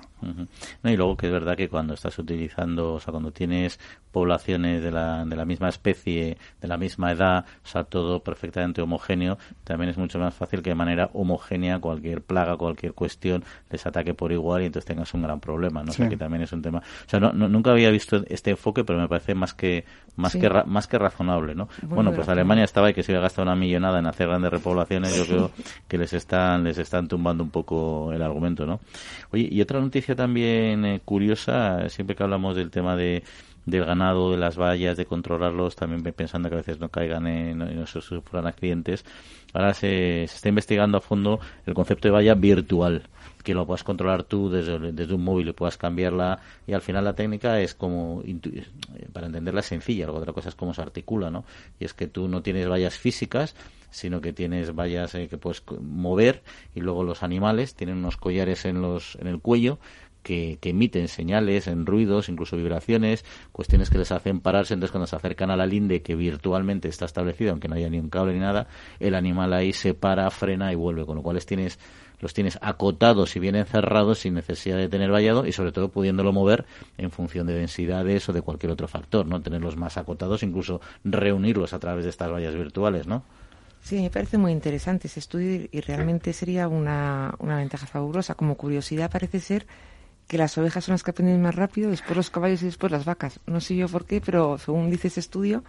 y luego que es verdad que cuando estás utilizando, o sea, cuando tienes poblaciones de la, de la misma especie, de la misma edad, o sea, todo perfectamente homogéneo, también es mucho más fácil que de manera homogénea cualquier plaga, cualquier cuestión les ataque por igual y entonces tengas un gran problema, ¿no? O sea, que también es un tema. O sea, no, nunca había visto este enfoque, pero me parece más que más que más que razonable, ¿no? bueno, pues Alemania estaba ahí que se había gastado una millonada en hacer grandes repoblaciones, yo creo que les están les están tumbando un poco el argumento, ¿no? Oye, y otra noticia también eh, curiosa, siempre que hablamos del tema de del ganado, de las vallas, de controlarlos, también pensando que a veces no caigan en, no sufran accidentes. Ahora se, se, está investigando a fondo el concepto de valla virtual, que lo puedas controlar tú desde, un móvil y puedas cambiarla. Y al final la técnica es como, para entenderla, sencilla. Luego otra cosa es cómo se articula, ¿no? Y es que tú no tienes vallas físicas, sino que tienes vallas eh, que puedes mover y luego los animales tienen unos collares en, los, en el cuello que, emiten señales en ruidos, incluso vibraciones, cuestiones que les hacen pararse. Entonces, cuando se acercan a la linde que virtualmente está establecida, aunque no haya ni un cable ni nada, el animal ahí se para, frena y vuelve. Con lo cual, tienes los tienes acotados y bien encerrados sin necesidad de tener vallado y sobre todo pudiéndolo mover en función de densidades o de cualquier otro factor, ¿no? Tenerlos más acotados, incluso reunirlos a través de estas vallas virtuales, ¿no? Sí, me parece muy interesante ese estudio y realmente sería una, una ventaja fabulosa. Como curiosidad parece ser que las ovejas son las que aprenden más rápido, después los caballos y después las vacas. No sé yo por qué, pero según dice ese estudio,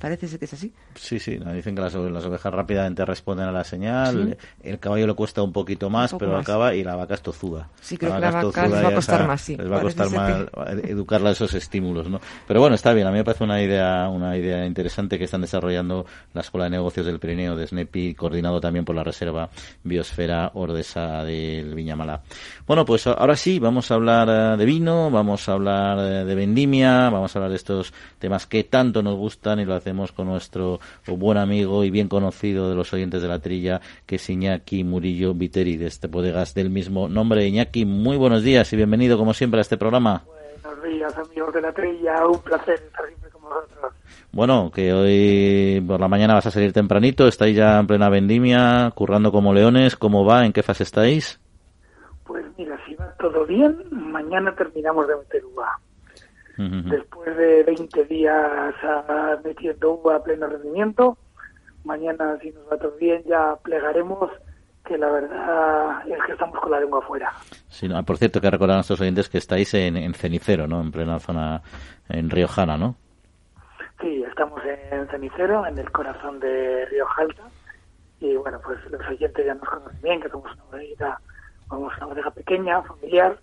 Parece ser que es así. Sí, sí, dicen que las, ovejas rápidamente responden a la señal, el caballo le cuesta un poquito más, pero acaba y la vaca es tozuda. Sí, creo que la vaca les va a costar más, sí. Les va a costar más educarla a esos estímulos, ¿no? Pero bueno, está bien, a mí me parece una idea una idea interesante que están desarrollando la Escuela de Negocios del Pirineo de SNEPI, coordinado también por la Reserva Biosfera Ordesa del Viñamala. Bueno, pues ahora sí, vamos a hablar eh, de vino, vamos a hablar eh, de vendimia, vamos a hablar de estos temas que tanto nos gustan y lo hacemos con nuestro buen amigo y bien conocido de los oyentes de la trilla, que es Iñaki Murillo Viteri, de este bodegas del mismo nombre. Iñaki, muy buenos días y bienvenido como siempre a este programa. Buenos días, amigos de la trilla, un placer estar siempre con vosotros. Bueno, que hoy por la mañana vas a salir tempranito, estáis ya en plena vendimia, currando como leones, ¿cómo va? ¿En qué fase estáis? Pues mira, si va todo bien, mañana terminamos de meter uva. Después de 20 días metiendo uva a pleno rendimiento, mañana, si nos va todo bien, ya plegaremos que la verdad es que estamos con la lengua afuera. Sí, por cierto, que recordar a nuestros oyentes que estáis en, Cenicero, ¿no? En plena zona, en Riojana, ¿no? Sí, estamos en Cenicero, en el corazón de Río Jalta. Y bueno, pues los oyentes ya nos conocen bien, que somos una bodega, vamos una bodega pequeña, familiar,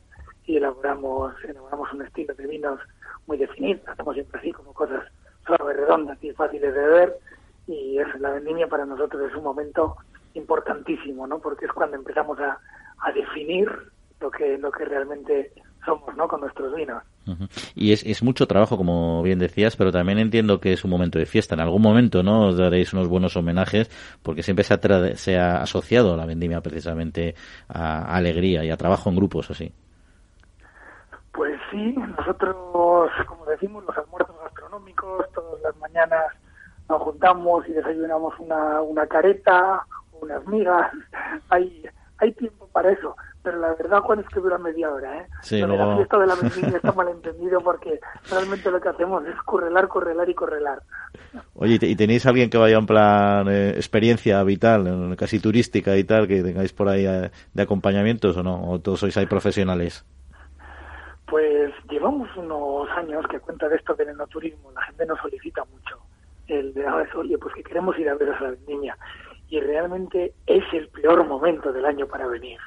y elaboramos, elaboramos un estilo de vinos muy definido, estamos siempre así, como cosas suaves, redondas y fáciles de beber, y es, la vendimia para nosotros es un momento importantísimo, ¿no? Porque es cuando empezamos a, a definir lo que, lo que realmente somos, ¿no? Con nuestros vinos. Y es, es mucho trabajo, como bien decías, pero también entiendo que es un momento de fiesta. En algún momento, ¿no? Os daréis unos buenos homenajes, porque siempre se ha, se ha asociado la vendimia precisamente a alegría y a trabajo en grupos, así. Pues sí, nosotros, como decimos, los almuerzos gastronómicos, todas las mañanas nos juntamos y desayunamos una, una careta, unas migas, hay, hay tiempo para eso, pero la verdad, Juan, es que dura media hora, ¿eh? Sí, La fiesta de la vendimia está malentendido porque realmente lo que hacemos es correlar, correlar y correlar. Oye, ¿y tenéis alguien que vaya en plan eh, experiencia vital, casi turística y tal, que tengáis por ahí eh, de acompañamientos o no? ¿O todos sois ahí profesionales? Pues llevamos unos años que cuenta de esto del enoturismo, la gente nos solicita mucho el de, ah, oye, pues que queremos ir a ver a la niña. Y realmente es el peor momento del año para venir.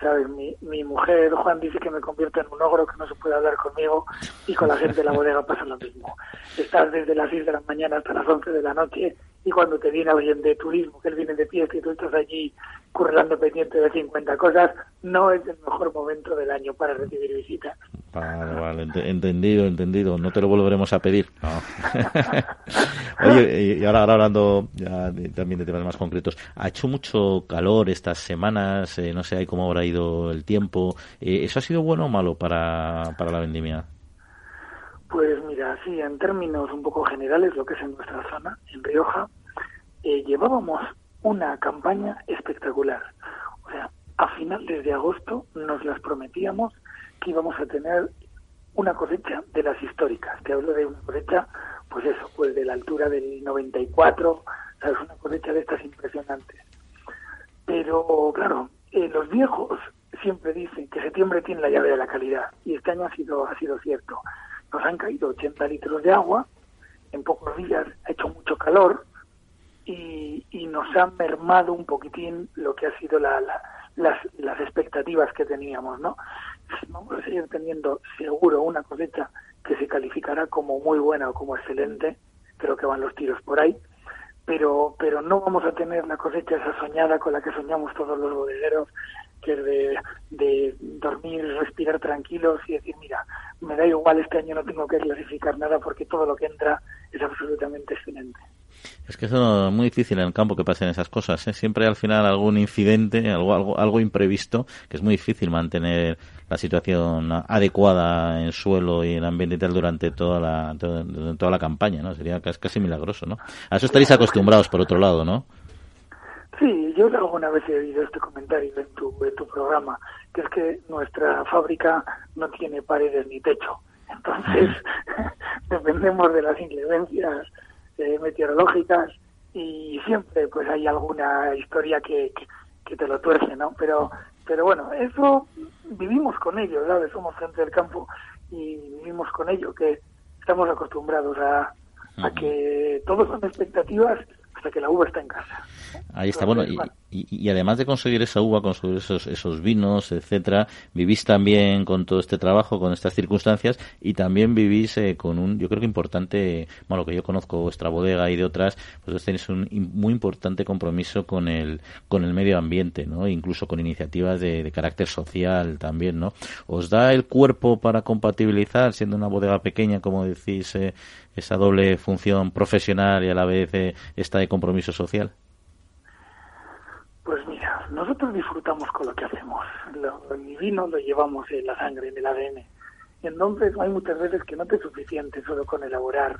¿Sabes? Mi, mi mujer, Juan, dice que me convierto en un ogro, que no se puede hablar conmigo, y con la gente de la bodega pasa lo mismo. Estás desde las 6 de la mañana hasta las 11 de la noche, y cuando te viene alguien de turismo, que él viene de fiesta y tú estás allí currando pendiente de 50 cosas, no es el mejor momento del año para recibir visitas. Vale, vale, entendido, entendido. No te lo volveremos a pedir. Oye, y ahora, hablando ya también de temas más concretos, ha hecho mucho calor estas semanas, eh, no sé cómo habrá ido el tiempo. Eh, ¿Eso ha sido bueno o malo para, para la vendimia? Pues mira, sí, en términos un poco generales, lo que es en nuestra zona, en Rioja, eh, llevábamos una campaña espectacular. O sea, a finales de agosto nos las prometíamos que íbamos a tener una cosecha de las históricas. Te hablo de una cosecha, pues eso, pues de la altura del 94, ¿sabes? Una cosecha de estas impresionantes. Pero, claro, eh, los viejos siempre dicen que septiembre tiene la llave de la calidad, y este año ha sido, ha sido cierto. Nos han caído 80 litros de agua, en pocos días ha hecho mucho calor, y, y nos ha mermado un poquitín lo que ha sido la, las, las expectativas que teníamos, ¿no? Vamos a seguir teniendo seguro una cosecha que se calificará como muy buena o como excelente, creo que van los tiros por ahí, pero pero no vamos a tener la cosecha esa soñada con la que soñamos todos los bodegueros, que es de, de dormir, respirar tranquilos y decir, mira, me da igual, este año no tengo que clasificar nada porque todo lo que entra es absolutamente excelente. Es que es muy difícil en el campo que pasen esas cosas. ¿eh? Siempre hay al final algún incidente, algo, algo, algo imprevisto, que es muy difícil mantener la situación adecuada en suelo y en ambiente tal durante toda la, toda, la campaña, ¿no? Sería casi, casi milagroso, ¿no? A eso estaréis acostumbrados, por otro lado, ¿no? Sí, yo alguna vez he oído este comentario en tu, en tu programa, que es que nuestra fábrica no tiene paredes ni techo. Entonces, dependemos de las inclemencias eh, meteorológicas y siempre pues hay alguna historia que, que, te lo tuerce, ¿no? Pero, pero bueno, eso vivimos con ello, ¿sabes? Somos gente del campo y vivimos con ello, que estamos acostumbrados a, a que todos son expectativas hasta que la uva está en casa. Ahí está, bueno, y, y, además de conseguir esa uva, conseguir esos, esos vinos, etcétera, vivís también con todo este trabajo, con estas circunstancias, y también vivís eh, con un, yo creo que importante, bueno, que yo conozco vuestra bodega y de otras, pues tenéis un muy importante compromiso con el, con el medio ambiente, ¿no? Incluso con iniciativas de, carácter social también, ¿no? ¿Os da el cuerpo para compatibilizar, siendo una bodega pequeña, como decís, eh, esa doble función profesional y a la vez eh, esta de compromiso social? Pues mira, nosotros disfrutamos con lo que hacemos. Lo, el vino lo llevamos en la sangre, en el ADN. Entonces hay muchas veces que no te es suficiente solo con elaborar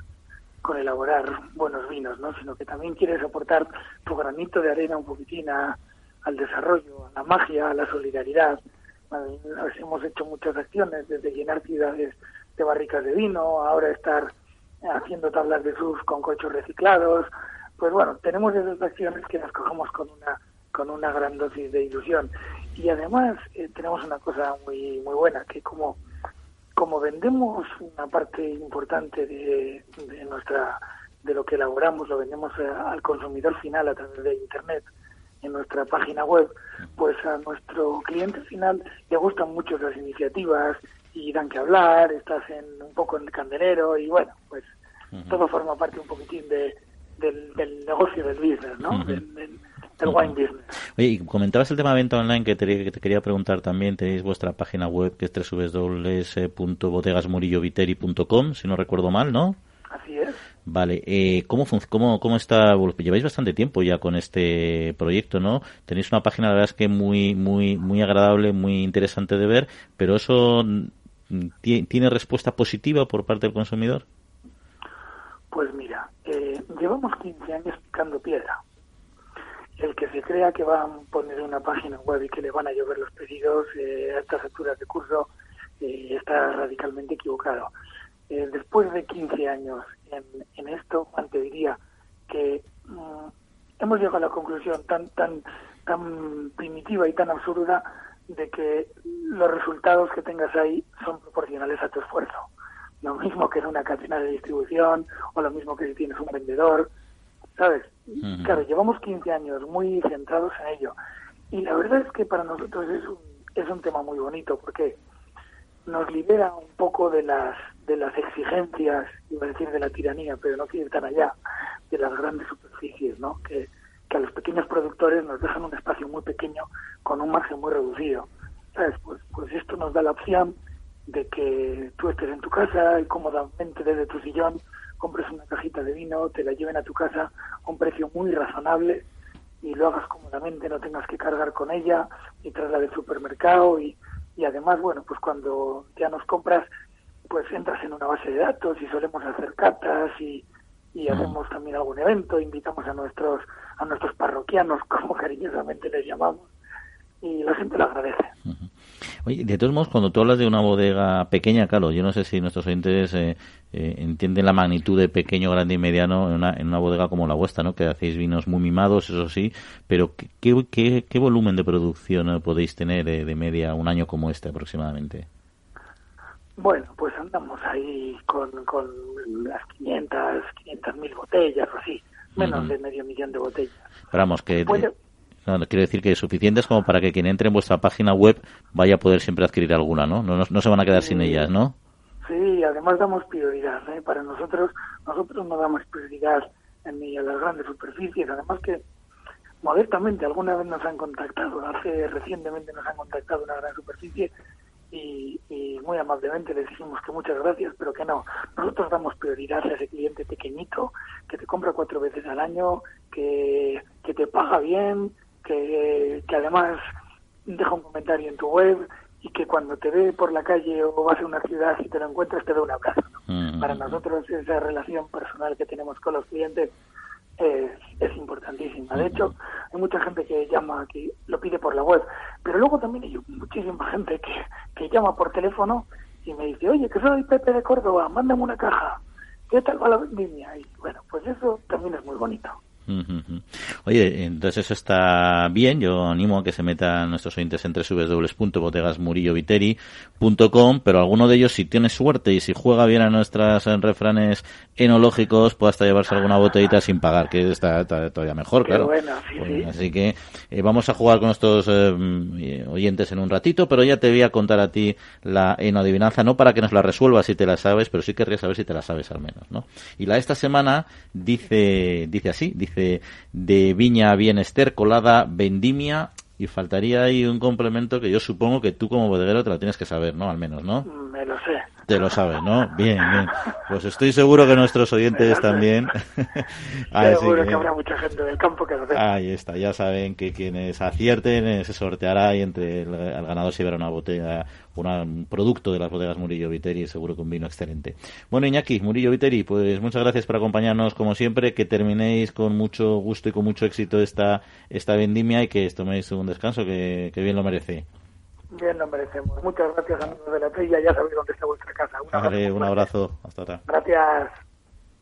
con elaborar buenos vinos, ¿no? sino que también quieres aportar tu granito de arena un poquitín al desarrollo, a la magia, a la solidaridad. hemos hecho muchas acciones, desde llenar ciudades de barricas de vino, ahora estar haciendo tablas de surf con coches reciclados. Pues bueno, tenemos esas acciones que las cogemos con una con una gran dosis de ilusión. Y además eh, tenemos una cosa muy muy buena, que como, como vendemos una parte importante de, de nuestra de lo que elaboramos, lo vendemos al consumidor final a través de Internet en nuestra página web, pues a nuestro cliente final le gustan mucho las iniciativas y dan que hablar, estás en un poco en el candelero y bueno, pues todo forma parte un poquitín de, del, del negocio del business, ¿no? el wine business. Oye, y comentabas el tema de venta online que te, quería preguntar también. Tenéis vuestra página web que es www.bodegasmurilloviteri.com, si no recuerdo mal, ¿no? Así es. Vale, eh, ¿cómo, cómo, ¿cómo está? Lleváis bastante tiempo ya con este proyecto, ¿no? Tenéis una página, la verdad es que muy, muy, muy agradable, muy interesante de ver, pero eso mm, tiene respuesta positiva por parte del consumidor. Pues mira, eh, llevamos 15 años picando piedra el que se crea que va a poner una página web y que le van a llover los pedidos eh, a estas alturas de curso eh, está radicalmente equivocado. Eh, después de 15 años en, esto, Juan, te diría que mm, hemos llegado a la conclusión tan, tan, tan primitiva y tan absurda de que los resultados que tengas ahí son proporcionales a tu esfuerzo. Lo mismo que en una cadena de distribución o lo mismo que si tienes un vendedor ¿sabes? Claro, llevamos 15 años muy centrados en ello. Y la verdad es que para nosotros es un, es un tema muy bonito porque nos libera un poco de las de las exigencias, iba a decir de la tiranía, pero no quiero ir tan allá, de las grandes superficies, ¿no? Que, que a los pequeños productores nos dejan un espacio muy pequeño con un margen muy reducido. ¿Sabes? Pues, pues esto nos da la opción de que tú estés en tu casa y cómodamente desde tu sillón compres una cajita de vino, te la lleven a tu casa a un precio muy razonable y lo hagas cómodamente, no tengas que cargar con ella y traerla del supermercado y, y además, bueno, pues cuando ya nos compras, pues entras en una base de datos y solemos hacer cartas y, y hacemos también algún evento, invitamos a nuestros a nuestros parroquianos, como cariñosamente les llamamos, y la gente lo agradece. Oye, de todos modos, cuando tú hablas de una bodega pequeña, claro, yo no sé si nuestros oyentes eh, eh, entienden la magnitud de pequeño, grande y mediano en una, en una bodega como la vuestra, ¿no? Que hacéis vinos muy mimados, eso sí, pero ¿qué, qué, qué volumen de producción eh, podéis tener de media un año como este aproximadamente? Bueno, pues andamos ahí con, con las 500, 500 mil botellas o así, menos de medio millón de botellas. vamos, que... No, quiero decir que suficientes como para que quien entre en vuestra página web vaya a poder siempre adquirir alguna, ¿no? No, no, se van a quedar sin ellas, ¿no? Sí, además damos prioridad. ¿eh? Para nosotros, nosotros no damos prioridad ni a las grandes superficies. Además que, modestamente, alguna vez nos han contactado, hace recientemente nos han contactado una gran superficie y, y, muy amablemente les dijimos que muchas gracias, pero que no. Nosotros damos prioridad a ese cliente pequeñito que te compra cuatro veces al año, que, que te paga bien, que, que además deja un comentario en tu web y que cuando te ve por la calle o vas a una ciudad y te lo encuentras te da un abrazo. Mm. Para nosotros esa relación personal que tenemos con los clientes es, es importantísima. De hecho, hay mucha gente que llama, que lo pide por la web, pero luego también hay muchísima gente que, que llama por teléfono y me dice, oye, que soy Pepe de Córdoba, mándame una caja. ¿Qué tal va la vendimia? Y bueno, pues eso también es muy bonito. Oye, entonces eso está bien. Yo animo a que se metan nuestros oyentes en www.botegasmurilloviteri.com, pero alguno de ellos, si tiene suerte y si juega bien a nuestras refranes enológicos, puede hasta llevarse alguna botellita sin pagar, que está, todavía mejor, claro. Pues, así que eh, vamos a jugar con nuestros eh, oyentes en un ratito, pero ya te voy a contar a ti la enoadivinanza, no para que nos la resuelvas si te la sabes, pero sí querría saber si te la sabes al menos, ¿no? Y la de esta semana dice, dice así, dice de Viña Bienestar, colada Vendimia y faltaría ahí un complemento que yo supongo que tú como bodeguero te lo tienes que saber, ¿no? Al menos, ¿no? Me lo sé. Te lo sabes, ¿no? Bien, bien. Pues estoy seguro que nuestros oyentes también. seguro que... habrá mucha gente del campo que lo sepa. Ahí está, ya saben que quienes acierten eh, se sorteará y entre el, ganador se verá una botella, un producto de las bodegas Murillo Viteri, seguro que un vino excelente. Bueno, Iñaki, Murillo Viteri, pues muchas gracias por acompañarnos como siempre, que terminéis con mucho gusto y con mucho éxito esta, esta vendimia y que toméis un descanso que bien lo merece. Bien, lo merecemos. Muchas gracias, amigos de la Trilla. Ya sabéis dónde está vuestra casa. Un abrazo. un abrazo. Hasta ahora. Gracias.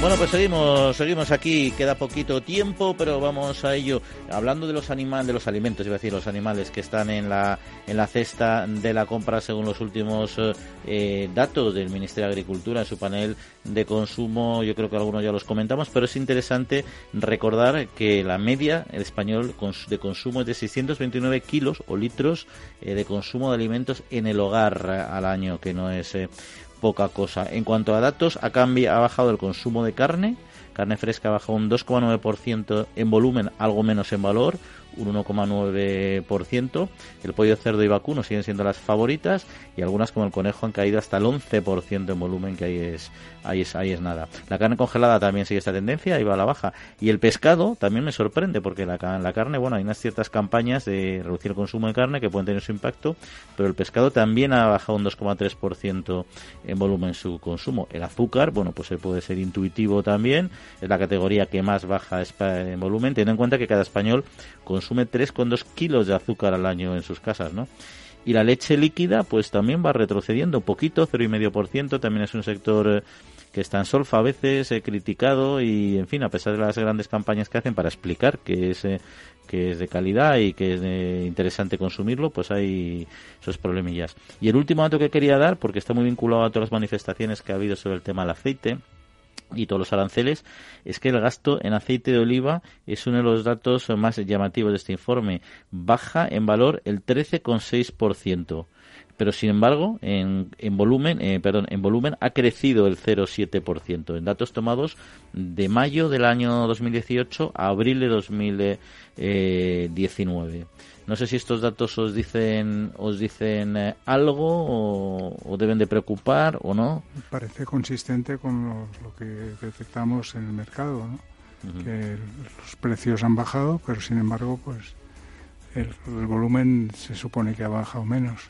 Bueno, pues seguimos, seguimos aquí, queda poquito tiempo, pero vamos a ello. Hablando de los animales, de los alimentos, iba a decir, los animales que están en la, en la cesta de la compra según los últimos eh, datos del Ministerio de Agricultura en su panel de consumo, yo creo que algunos ya los comentamos, pero es interesante recordar que la media el español de consumo es de 629 kilos o litros eh, de consumo de alimentos en el hogar al año, que no es eh, poca cosa. En cuanto a datos, ha, ha bajado el consumo de carne, carne fresca ha bajado un 2,9% en volumen, algo menos en valor, un 1,9%. El pollo, cerdo y vacuno siguen siendo las favoritas y algunas como el conejo han caído hasta el 11% en volumen, que ahí es, ahí es, ahí es nada. La carne congelada también sigue esta tendencia, ahí va a la baja. Y el pescado también me sorprende porque la, la carne, bueno, hay unas ciertas campañas de reducir el consumo de carne que pueden tener su impacto, pero el pescado también ha bajado un 2,3% en volumen su consumo. El azúcar, bueno, pues puede ser intuitivo también, es la categoría que más baja en volumen, teniendo en cuenta que cada español con consume 3,2 kilos de azúcar al año en sus casas, ¿no? Y la leche líquida, pues también va retrocediendo un poquito, 0,5%, también es un sector eh, que está en solfa a veces, criticado y, en fin, a pesar de las grandes campañas que hacen para explicar que es, eh, que es de calidad y que es eh, interesante consumirlo, pues hay esos problemillas. Y el último dato que quería dar, porque está muy vinculado a todas las manifestaciones que ha habido sobre el tema del aceite, y todos los aranceles, es que el gasto en aceite de oliva es uno de los datos más llamativos de este informe. Baja en valor el 13,6% pero sin embargo en, en volumen eh, perdón en volumen ha crecido el 0,7% en datos tomados de mayo del año 2018 a abril de 2019 no sé si estos datos os dicen os dicen eh, algo o, deben de preocupar o no. Parece consistente con lo que detectamos en el mercado ¿no? que los precios han bajado pero sin embargo pues el volumen se supone que ha bajado menos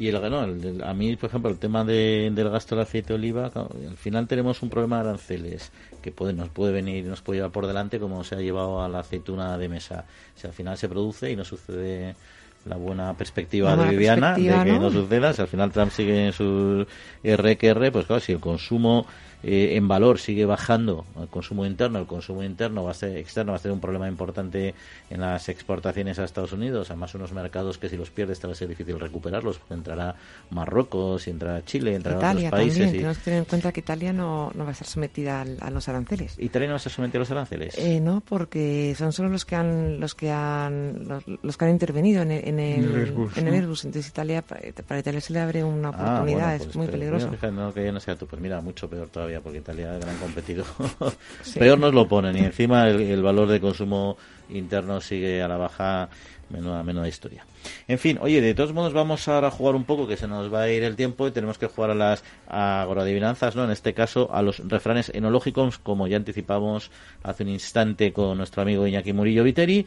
y el, no, a mí, por ejemplo, el tema de, del gasto del aceite de oliva, al final tenemos un problema de aranceles que puede, nos puede venir, nos puede llevar por delante como se ha llevado a la aceituna de mesa. Si al final se produce y no sucede la buena perspectiva de Viviana de que ¿no? suceda, si al final Trump sigue en su RQR, pues claro, si el consumo eh, en valor sigue bajando el consumo interno, el consumo interno va a ser externo va a ser un problema importante en las exportaciones a Estados Unidos, además unos mercados que si los pierdes te va a ser difícil recuperarlos, porque entrará Marruecos, y entrará Chile, entrará otros países. También. Tenemos que tener en cuenta que Italia no, no va a estar sometida a los aranceles. ¿Italia no va a estar sometida a los aranceles? Eh, no, porque son solo los que han los que han los, que han intervenido en el, en el, Airbus, en el Airbus. Entonces Italia para Italia se le abre una ah, oportunidad, es pues muy peligroso. no, que no sea tú, pues mira, mucho peor todavía porque Italia es gran competidor. Peor nos lo ponen y encima el, valor de consumo interno sigue a la baja, menuda, menuda historia. En fin, oye, de todos modos vamos ahora a jugar un poco, que se nos va a ir el tiempo y tenemos que jugar a las agroadivinanzas, ¿no? En este caso a los refranes enológicos, como ya anticipamos hace un instante con nuestro amigo Iñaki Murillo Viteri.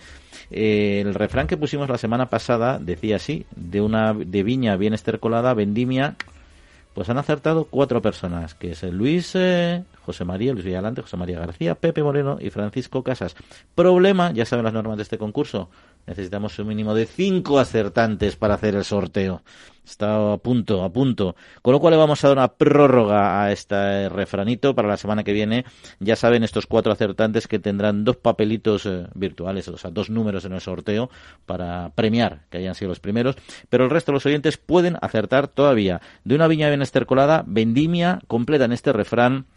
Eh, el refrán que pusimos la semana pasada decía así, de una de viña bien estercolada, vendimia pues han acertado cuatro personas, que es Luis eh, José María, Luis Villalante, José María García, Pepe Moreno y Francisco Casas. Problema, ya saben las normas de este concurso, necesitamos un mínimo de cinco acertantes para hacer el sorteo. Está a punto, a punto. Con lo cual le vamos a dar una prórroga a este refranito para la semana que viene. Ya saben estos cuatro acertantes que tendrán dos papelitos eh, virtuales, o sea, dos números en el sorteo para premiar que hayan sido los primeros. Pero el resto de los oyentes pueden acertar todavía. De una viña bien estercolada, vendimia completa en este refrán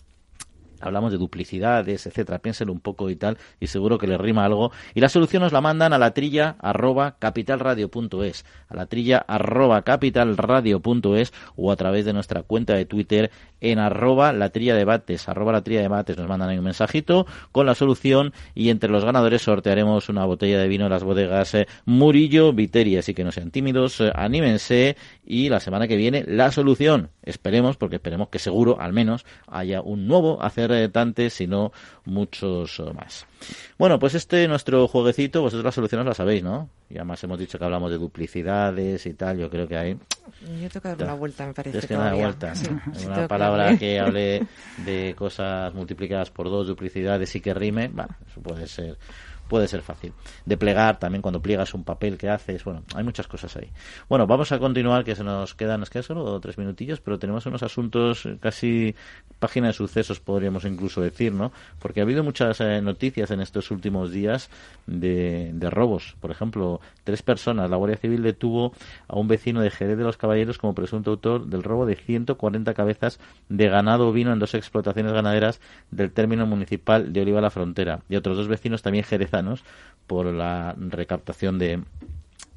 hablamos de duplicidades, etcétera, piénselo un poco y tal, y seguro que le rima algo. Y la solución nos la mandan a la trilla arroba capitalradio.es, a la trilla arroba capitalradio.es o a través de nuestra cuenta de Twitter en arroba la trilla debates, arroba la trilla debates, nos mandan ahí un mensajito con la solución y entre los ganadores sortearemos una botella de vino de las bodegas eh, Murillo Viteri, así que no sean tímidos, eh, anímense y la semana que viene la solución, esperemos, porque esperemos que seguro al menos haya un nuevo hacer tantes, sino muchos más. Bueno, pues este nuestro jueguecito, vosotros las soluciones las sabéis, ¿no? Y además hemos dicho que hablamos de duplicidades y tal, yo creo que hay... Yo tengo que dar una vuelta, me parece. Es que una vuelta. una palabra que, hable de cosas multiplicadas por dos, duplicidades y que rime, bueno, eso puede ser puede ser fácil. De plegar también cuando pliegas un papel que haces, bueno, hay muchas cosas ahí. Bueno, vamos a continuar, que se nos quedan, nos quedan solo tres minutillos, pero tenemos unos asuntos casi página de sucesos, podríamos incluso decir, ¿no? Porque ha habido muchas eh, noticias en estos últimos días de, robos. Por ejemplo, tres personas, la Guardia Civil detuvo a un vecino de Jerez de los Caballeros como presunto autor del robo de 140 cabezas de ganado vino en dos explotaciones ganaderas del término municipal de Oliva la Frontera. Y otros dos vecinos también por la recaptación de,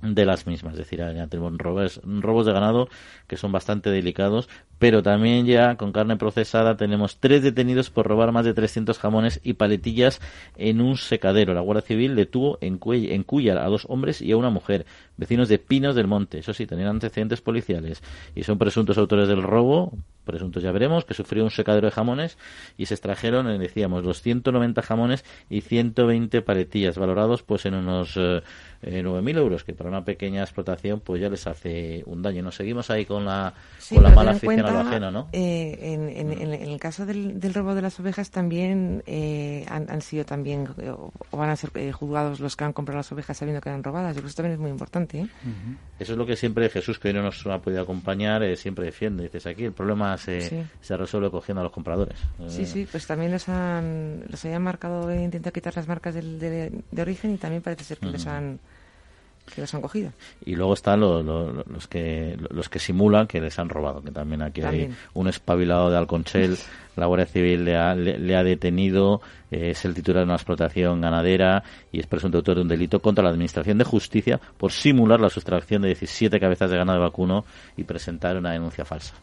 de las mismas. Es decir, ya tenemos robos, robos de ganado que son bastante delicados, pero también ya con carne procesada tenemos tres detenidos por robar más de 300 jamones y paletillas en un secadero. La Guardia Civil detuvo en, en Cuyar a dos hombres y a una mujer, vecinos de Pinos del Monte. Eso sí, tenían antecedentes policiales y son presuntos autores del robo, presuntos ya veremos, que sufrió un secadero de jamones y se extrajeron, eh, decíamos, los 190 jamones y 120 paletillas, valorados pues en unos eh, 9.000 euros, que para una pequeña explotación pues ya les hace un daño. Nos seguimos ahí con la, con la mala afición a lo ajeno, ¿no? Eh, en, en, el caso del, del, robo de las ovejas también eh, han, sido también o van a ser eh, juzgados los que han comprado las ovejas sabiendo que eran robadas. Yo creo que eso también es muy importante. Eso es lo que siempre Jesús, que hoy no nos ha podido acompañar, siempre defiende. Dices aquí el problema se, se resuelve cogiendo a los compradores. Sí, sí, pues también los han, los hayan marcado, intentado quitar las marcas de, de, origen y también parece ser que les han que los han cogido. Y luego están los, que los que simulan que les han robado, que también aquí hay un espabilado de Alconchel, la Guardia Civil le ha, le, ha detenido, eh, es el titular de una explotación ganadera y es presunto autor de un delito contra la Administración de Justicia por simular la sustracción de 17 cabezas de ganado vacuno y presentar una denuncia falsa.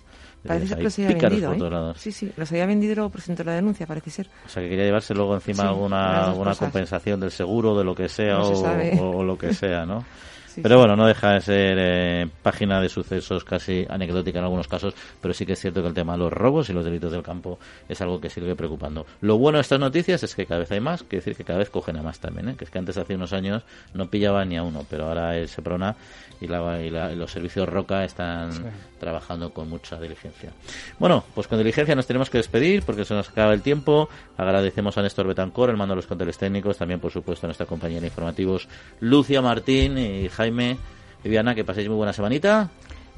Parece que los había vendido. ¿eh? Sí, sí, los había vendido y luego presentó la denuncia, parece ser. O sea, que quería llevarse luego encima alguna, alguna compensación del seguro, de lo que sea o, o, lo que sea, ¿no? pero bueno, no deja de ser eh, página de sucesos casi anecdótica en algunos casos, pero sí que es cierto que el tema de los robos y los delitos del campo es algo que sigue preocupando. Lo bueno de estas noticias es que cada vez hay más, quiere decir que cada vez cogen a más también, ¿eh? que es que antes hace unos años no pillaba ni a uno, pero ahora el Seprona y, la, y, los servicios Roca están trabajando con mucha diligencia. Bueno, pues con diligencia nos tenemos que despedir porque se nos acaba el tiempo. Agradecemos a Néstor Betancor, el mando de los controles técnicos, también por supuesto a nuestra compañera de informativos Lucia Martín y Jaime Jaime, Viviana, que paséis muy buena semanita.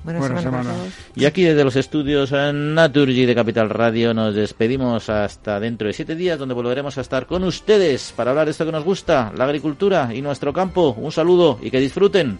Buena, semana. Y aquí desde los estudios Naturgy de Capital Radio nos despedimos hasta dentro de siete días donde volveremos a estar con ustedes para hablar de esto que nos gusta, la agricultura y nuestro campo. Un saludo y que disfruten.